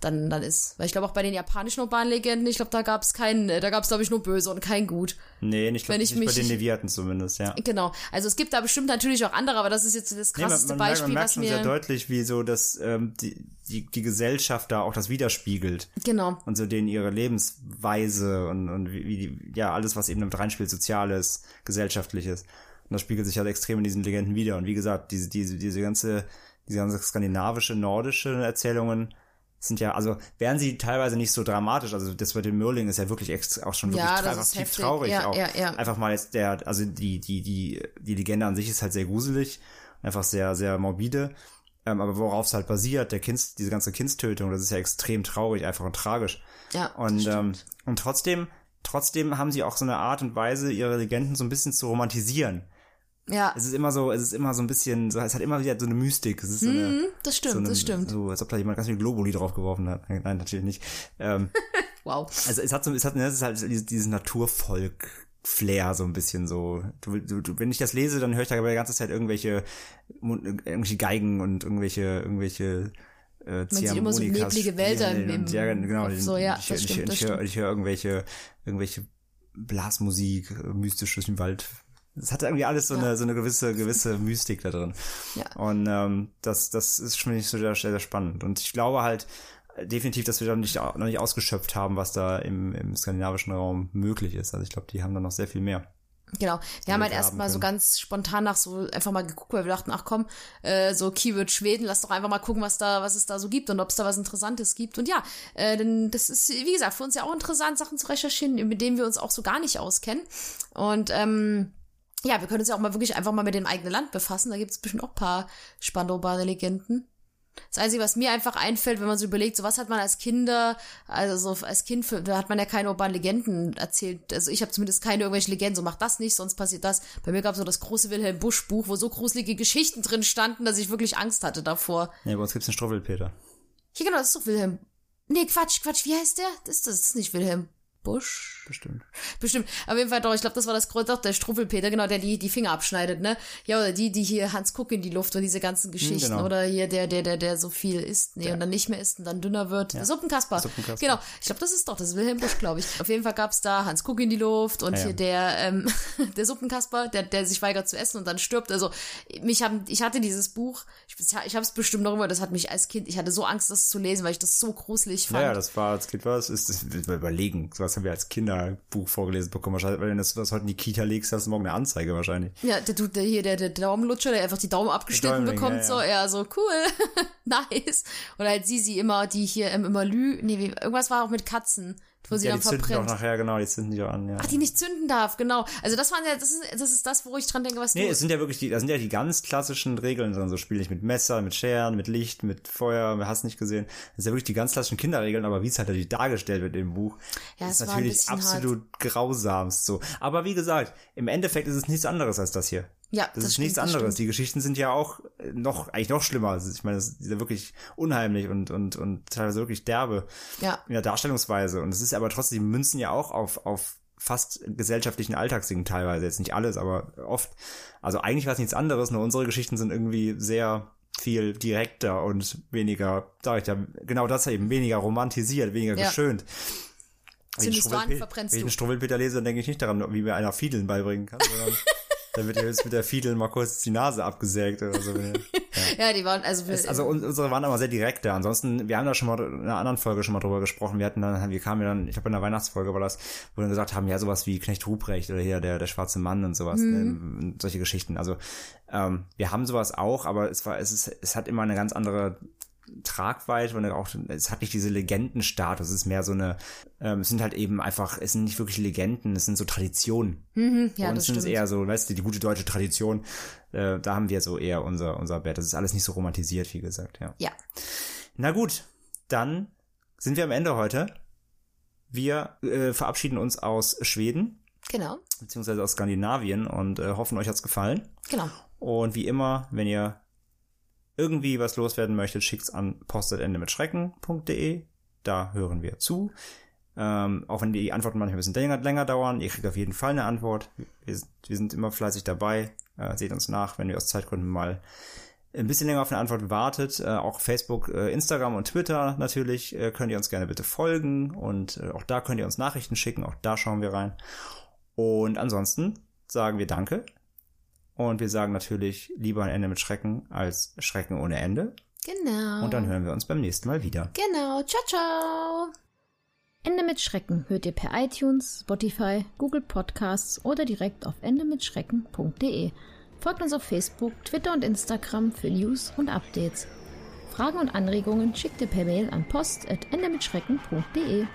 dann, dann ist. Weil ich glaube auch bei den japanischen urbanen Legenden, ich glaube, da gab's keinen, äh, da gab's glaube ich nur böse und kein gut. Nee, nicht, Wenn nicht ich bei mich- den Deviaten zumindest, ja. Genau. Also es gibt da bestimmt natürlich auch andere, aber das ist jetzt das Nee, man, krasseste man, merkt- Beispiel, man merkt was schon mir. sehr deutlich, wie so das, ähm, die, die, die Gesellschaft da auch das widerspiegelt. Genau. Und so denen ihre Lebensweise und, und wie, wie die, ja, alles, was eben damit reinspielt, Soziales, Gesellschaftliches. Und das spiegelt sich halt extrem in diesen Legenden wieder. Und wie gesagt, diese, diese, diese ganze, diese ganze skandinavische, nordische Erzählungen sind ja, also wären sie teilweise nicht so dramatisch, also das bei dem Merlin ist ja wirklich ex, auch schon wirklich Ja, das tief traurig Ja, auch. ja, ja. Einfach mal jetzt der, also die, die, die, die Legende an sich ist halt sehr gruselig, einfach sehr, sehr morbide. Ähm, aber worauf es halt basiert, der Kinds, diese ganze Kindstötung, das ist ja extrem traurig, einfach und tragisch. Ja, Und, ähm, und trotzdem, trotzdem haben sie auch so eine Art und Weise, ihre Legenden so ein bisschen zu romantisieren. Ja. Es ist immer so, es ist immer so ein bisschen, so, es hat immer wieder so eine Mystik. Es ist so eine, Mhm, das stimmt, so eine, das stimmt. So, als ob da jemand ganz viel Globuli draufgeworfen hat. Nein, natürlich nicht. Ähm, [LAUGHS] Wow. also es hat so, es hat, ne, es ist halt dieses, dieses Naturvolk Flair so ein bisschen so. Du, du, wenn ich das lese, dann höre ich da aber die ganze Zeit irgendwelche, irgendwelche Geigen und irgendwelche, irgendwelche äh, Man sieht immer so neblige Wälder im- und, ja, genau. So, ja, ich, das ich, stimmt, ich, ich, höre, höre irgendwelche, irgendwelche Blasmusik, äh, mystisch durch den Wald. Es hat irgendwie alles so Ja. eine so eine gewisse gewisse Mystik da drin. Ja. Und ähm, das das ist schon nicht so sehr, sehr, spannend. Und ich glaube halt äh, definitiv, dass wir da nicht noch nicht ausgeschöpft haben, was da im, im skandinavischen Raum möglich ist. Also ich glaube, die haben da noch sehr viel mehr. Genau. Wir haben halt erstmal so ganz spontan nach so einfach mal geguckt, weil wir dachten, ach komm, äh, so Keyword Schweden, lass doch einfach mal gucken, was da, was es da so gibt und ob es da was Interessantes gibt. Und ja, äh, denn das ist, wie gesagt, für uns ja auch interessant, Sachen zu recherchieren, mit denen wir uns auch so gar nicht auskennen. Und ähm, ja, wir können uns ja auch mal wirklich einfach mal mit dem eigenen Land befassen. Da gibt es bestimmt auch ein paar spannende urbane Legenden. Das Einzige, was mir einfach einfällt, wenn man so überlegt, so was hat man als Kinder, also so als Kind, für, da hat man ja keine urbanen Legenden erzählt. Also ich habe zumindest keine irgendwelche Legenden, so mach das nicht, sonst passiert das. Bei mir gab es so das große Wilhelm Busch Buch, wo so gruselige Geschichten drin standen, dass ich wirklich Angst hatte davor. Ja, bei uns gibt's einen Struffelpeter. Hier genau, das ist doch Wilhelm. Nee, Quatsch, Quatsch, wie heißt der? Das, ist- das ist nicht Wilhelm Busch. Bestimmt. Bestimmt. Auf jeden Fall doch, ich glaube, das war das Grund, doch, der Struffelpeter, genau, der die, die Finger abschneidet, ne? Ja, oder die, die hier Hans Kuck in die Luft und diese ganzen Geschichten. genau. Oder hier der, der, der, der so viel isst, nee, und dann nicht mehr isst und dann dünner wird. Der Suppenkasper. Suppenkasper. Genau. Ich glaube, das ist doch, das ist Wilhelm Busch, glaube ich. Auf jeden Fall gab's da Hans Kuck in die Luft und Ja, ja. hier der, ähm, [LAUGHS] der Suppenkasper, der, der sich weigert zu essen und dann stirbt. Also, mich haben, ich hatte dieses Buch, ich, ich habe es bestimmt noch immer, das hat mich als Kind, ich hatte so Angst, das zu lesen, weil ich das so gruselig fand. Ja, ja, das war als Kind was, ist das wir überlegen. Sowas haben wir als Kinderbuch vorgelesen bekommen. Wahrscheinlich, wenn du das, das heute in die Kita legst, hast du morgen eine Anzeige wahrscheinlich. Ja, der Dude, der hier, der, der Daumenlutscher, der einfach die Daumen abgeschnitten Däumling, bekommt, ja, so, ja, so cool, [LAUGHS] nice. Oder halt sie, sie immer, die hier ähm, immer Lü, nee, wie, irgendwas war auch mit Katzen, wo sie ja, dann die zünden doch verbrennt. nachher, genau, die zünden die doch an, ja. Ach, die nicht zünden darf, genau. Also das waren ja, das ist, das ist das, wo ich dran denke, was Nee, du. es sind ja wirklich die, das sind ja die ganz klassischen Regeln, sondern so spiel nicht mit Messer, mit Scheren, mit Licht, mit Feuer, wir hast nicht gesehen. Das sind ja wirklich die ganz klassischen Kinderregeln, aber wie es halt natürlich dargestellt wird im Buch, Ja, ist natürlich absolut grausamst so. Aber wie gesagt, im Endeffekt ist es nichts anderes als das hier. Ja, Das, ist stimmt, nichts das anderes. Die Geschichten sind ja auch noch, eigentlich noch schlimmer. Also Ich meine, das ist ja wirklich unheimlich und, und, und teilweise wirklich derbe Ja. in der Darstellungsweise. Und es ist aber trotzdem, die münzen ja auch auf, auf fast gesellschaftlichen Alltagsdingen teilweise. Jetzt nicht alles, aber oft. Also eigentlich war es nichts anderes, nur unsere Geschichten sind irgendwie sehr viel direkter und weniger, sag ich ja, genau das eben, weniger romantisiert, weniger Ja. geschönt. Wenn ich Zündest du an, Wenn ich einen Struwwelpeter lese, dann denke ich nicht daran, wie mir einer Fiedeln beibringen kann, sondern [LAUGHS] dann wird jetzt mit der Fiedel mal kurz die Nase abgesägt oder so. [LAUGHS] Ja, die waren, also, Es, also un- unsere waren aber sehr direkter. Ansonsten, wir haben da schon mal in einer anderen Folge schon mal drüber gesprochen. Wir hatten dann, wir kamen ja dann, ich glaube in der Weihnachtsfolge war das, wo wir dann gesagt haben, ja sowas wie Knecht Ruprecht oder hier der der schwarze Mann und sowas, Mhm. ne, solche Geschichten. Also ähm, wir haben sowas auch, aber es war, es ist, es hat immer eine ganz andere Tragweite und auch, es hat nicht diese Legendenstatus, es ist mehr so eine, ähm, es sind halt eben einfach, es sind nicht wirklich Legenden, es sind so Traditionen. Mhm, ja, Bei uns das sind es eher so, weißt du, die gute deutsche Tradition, äh, da haben wir so eher unser, unser Bett. Das ist alles nicht so romantisiert, wie gesagt, ja. Ja. Na gut, dann sind wir am Ende heute. Wir äh, verabschieden uns aus Schweden, Genau, beziehungsweise aus Skandinavien und äh, hoffen, euch hat's gefallen. genau. Und wie immer, wenn ihr irgendwie was loswerden möchtet, schickt's an post.ende Da hören wir zu. Ähm, auch wenn die Antworten manchmal ein bisschen länger, länger dauern, ihr kriegt auf jeden Fall eine Antwort. Wir, sind- wir sind immer fleißig dabei. Äh, seht uns nach, wenn ihr aus Zeitgründen mal ein bisschen länger auf eine Antwort wartet. Äh, auch Facebook, äh, Instagram und Twitter natürlich äh, könnt ihr uns gerne bitte folgen und äh, auch da könnt ihr uns Nachrichten schicken. Auch da schauen wir rein. Und ansonsten sagen wir Danke. Und wir sagen natürlich lieber ein Ende mit Schrecken als Schrecken ohne Ende. Genau. Und dann hören wir uns beim nächsten Mal wieder. Genau. Ciao, ciao. Ende mit Schrecken hört ihr per iTunes, Spotify, Google Podcasts oder direkt auf endemitschrecken.de. Folgt uns auf Facebook, Twitter und Instagram für News und Updates. Fragen und Anregungen schickt ihr per Mail an post.endemitschrecken.de.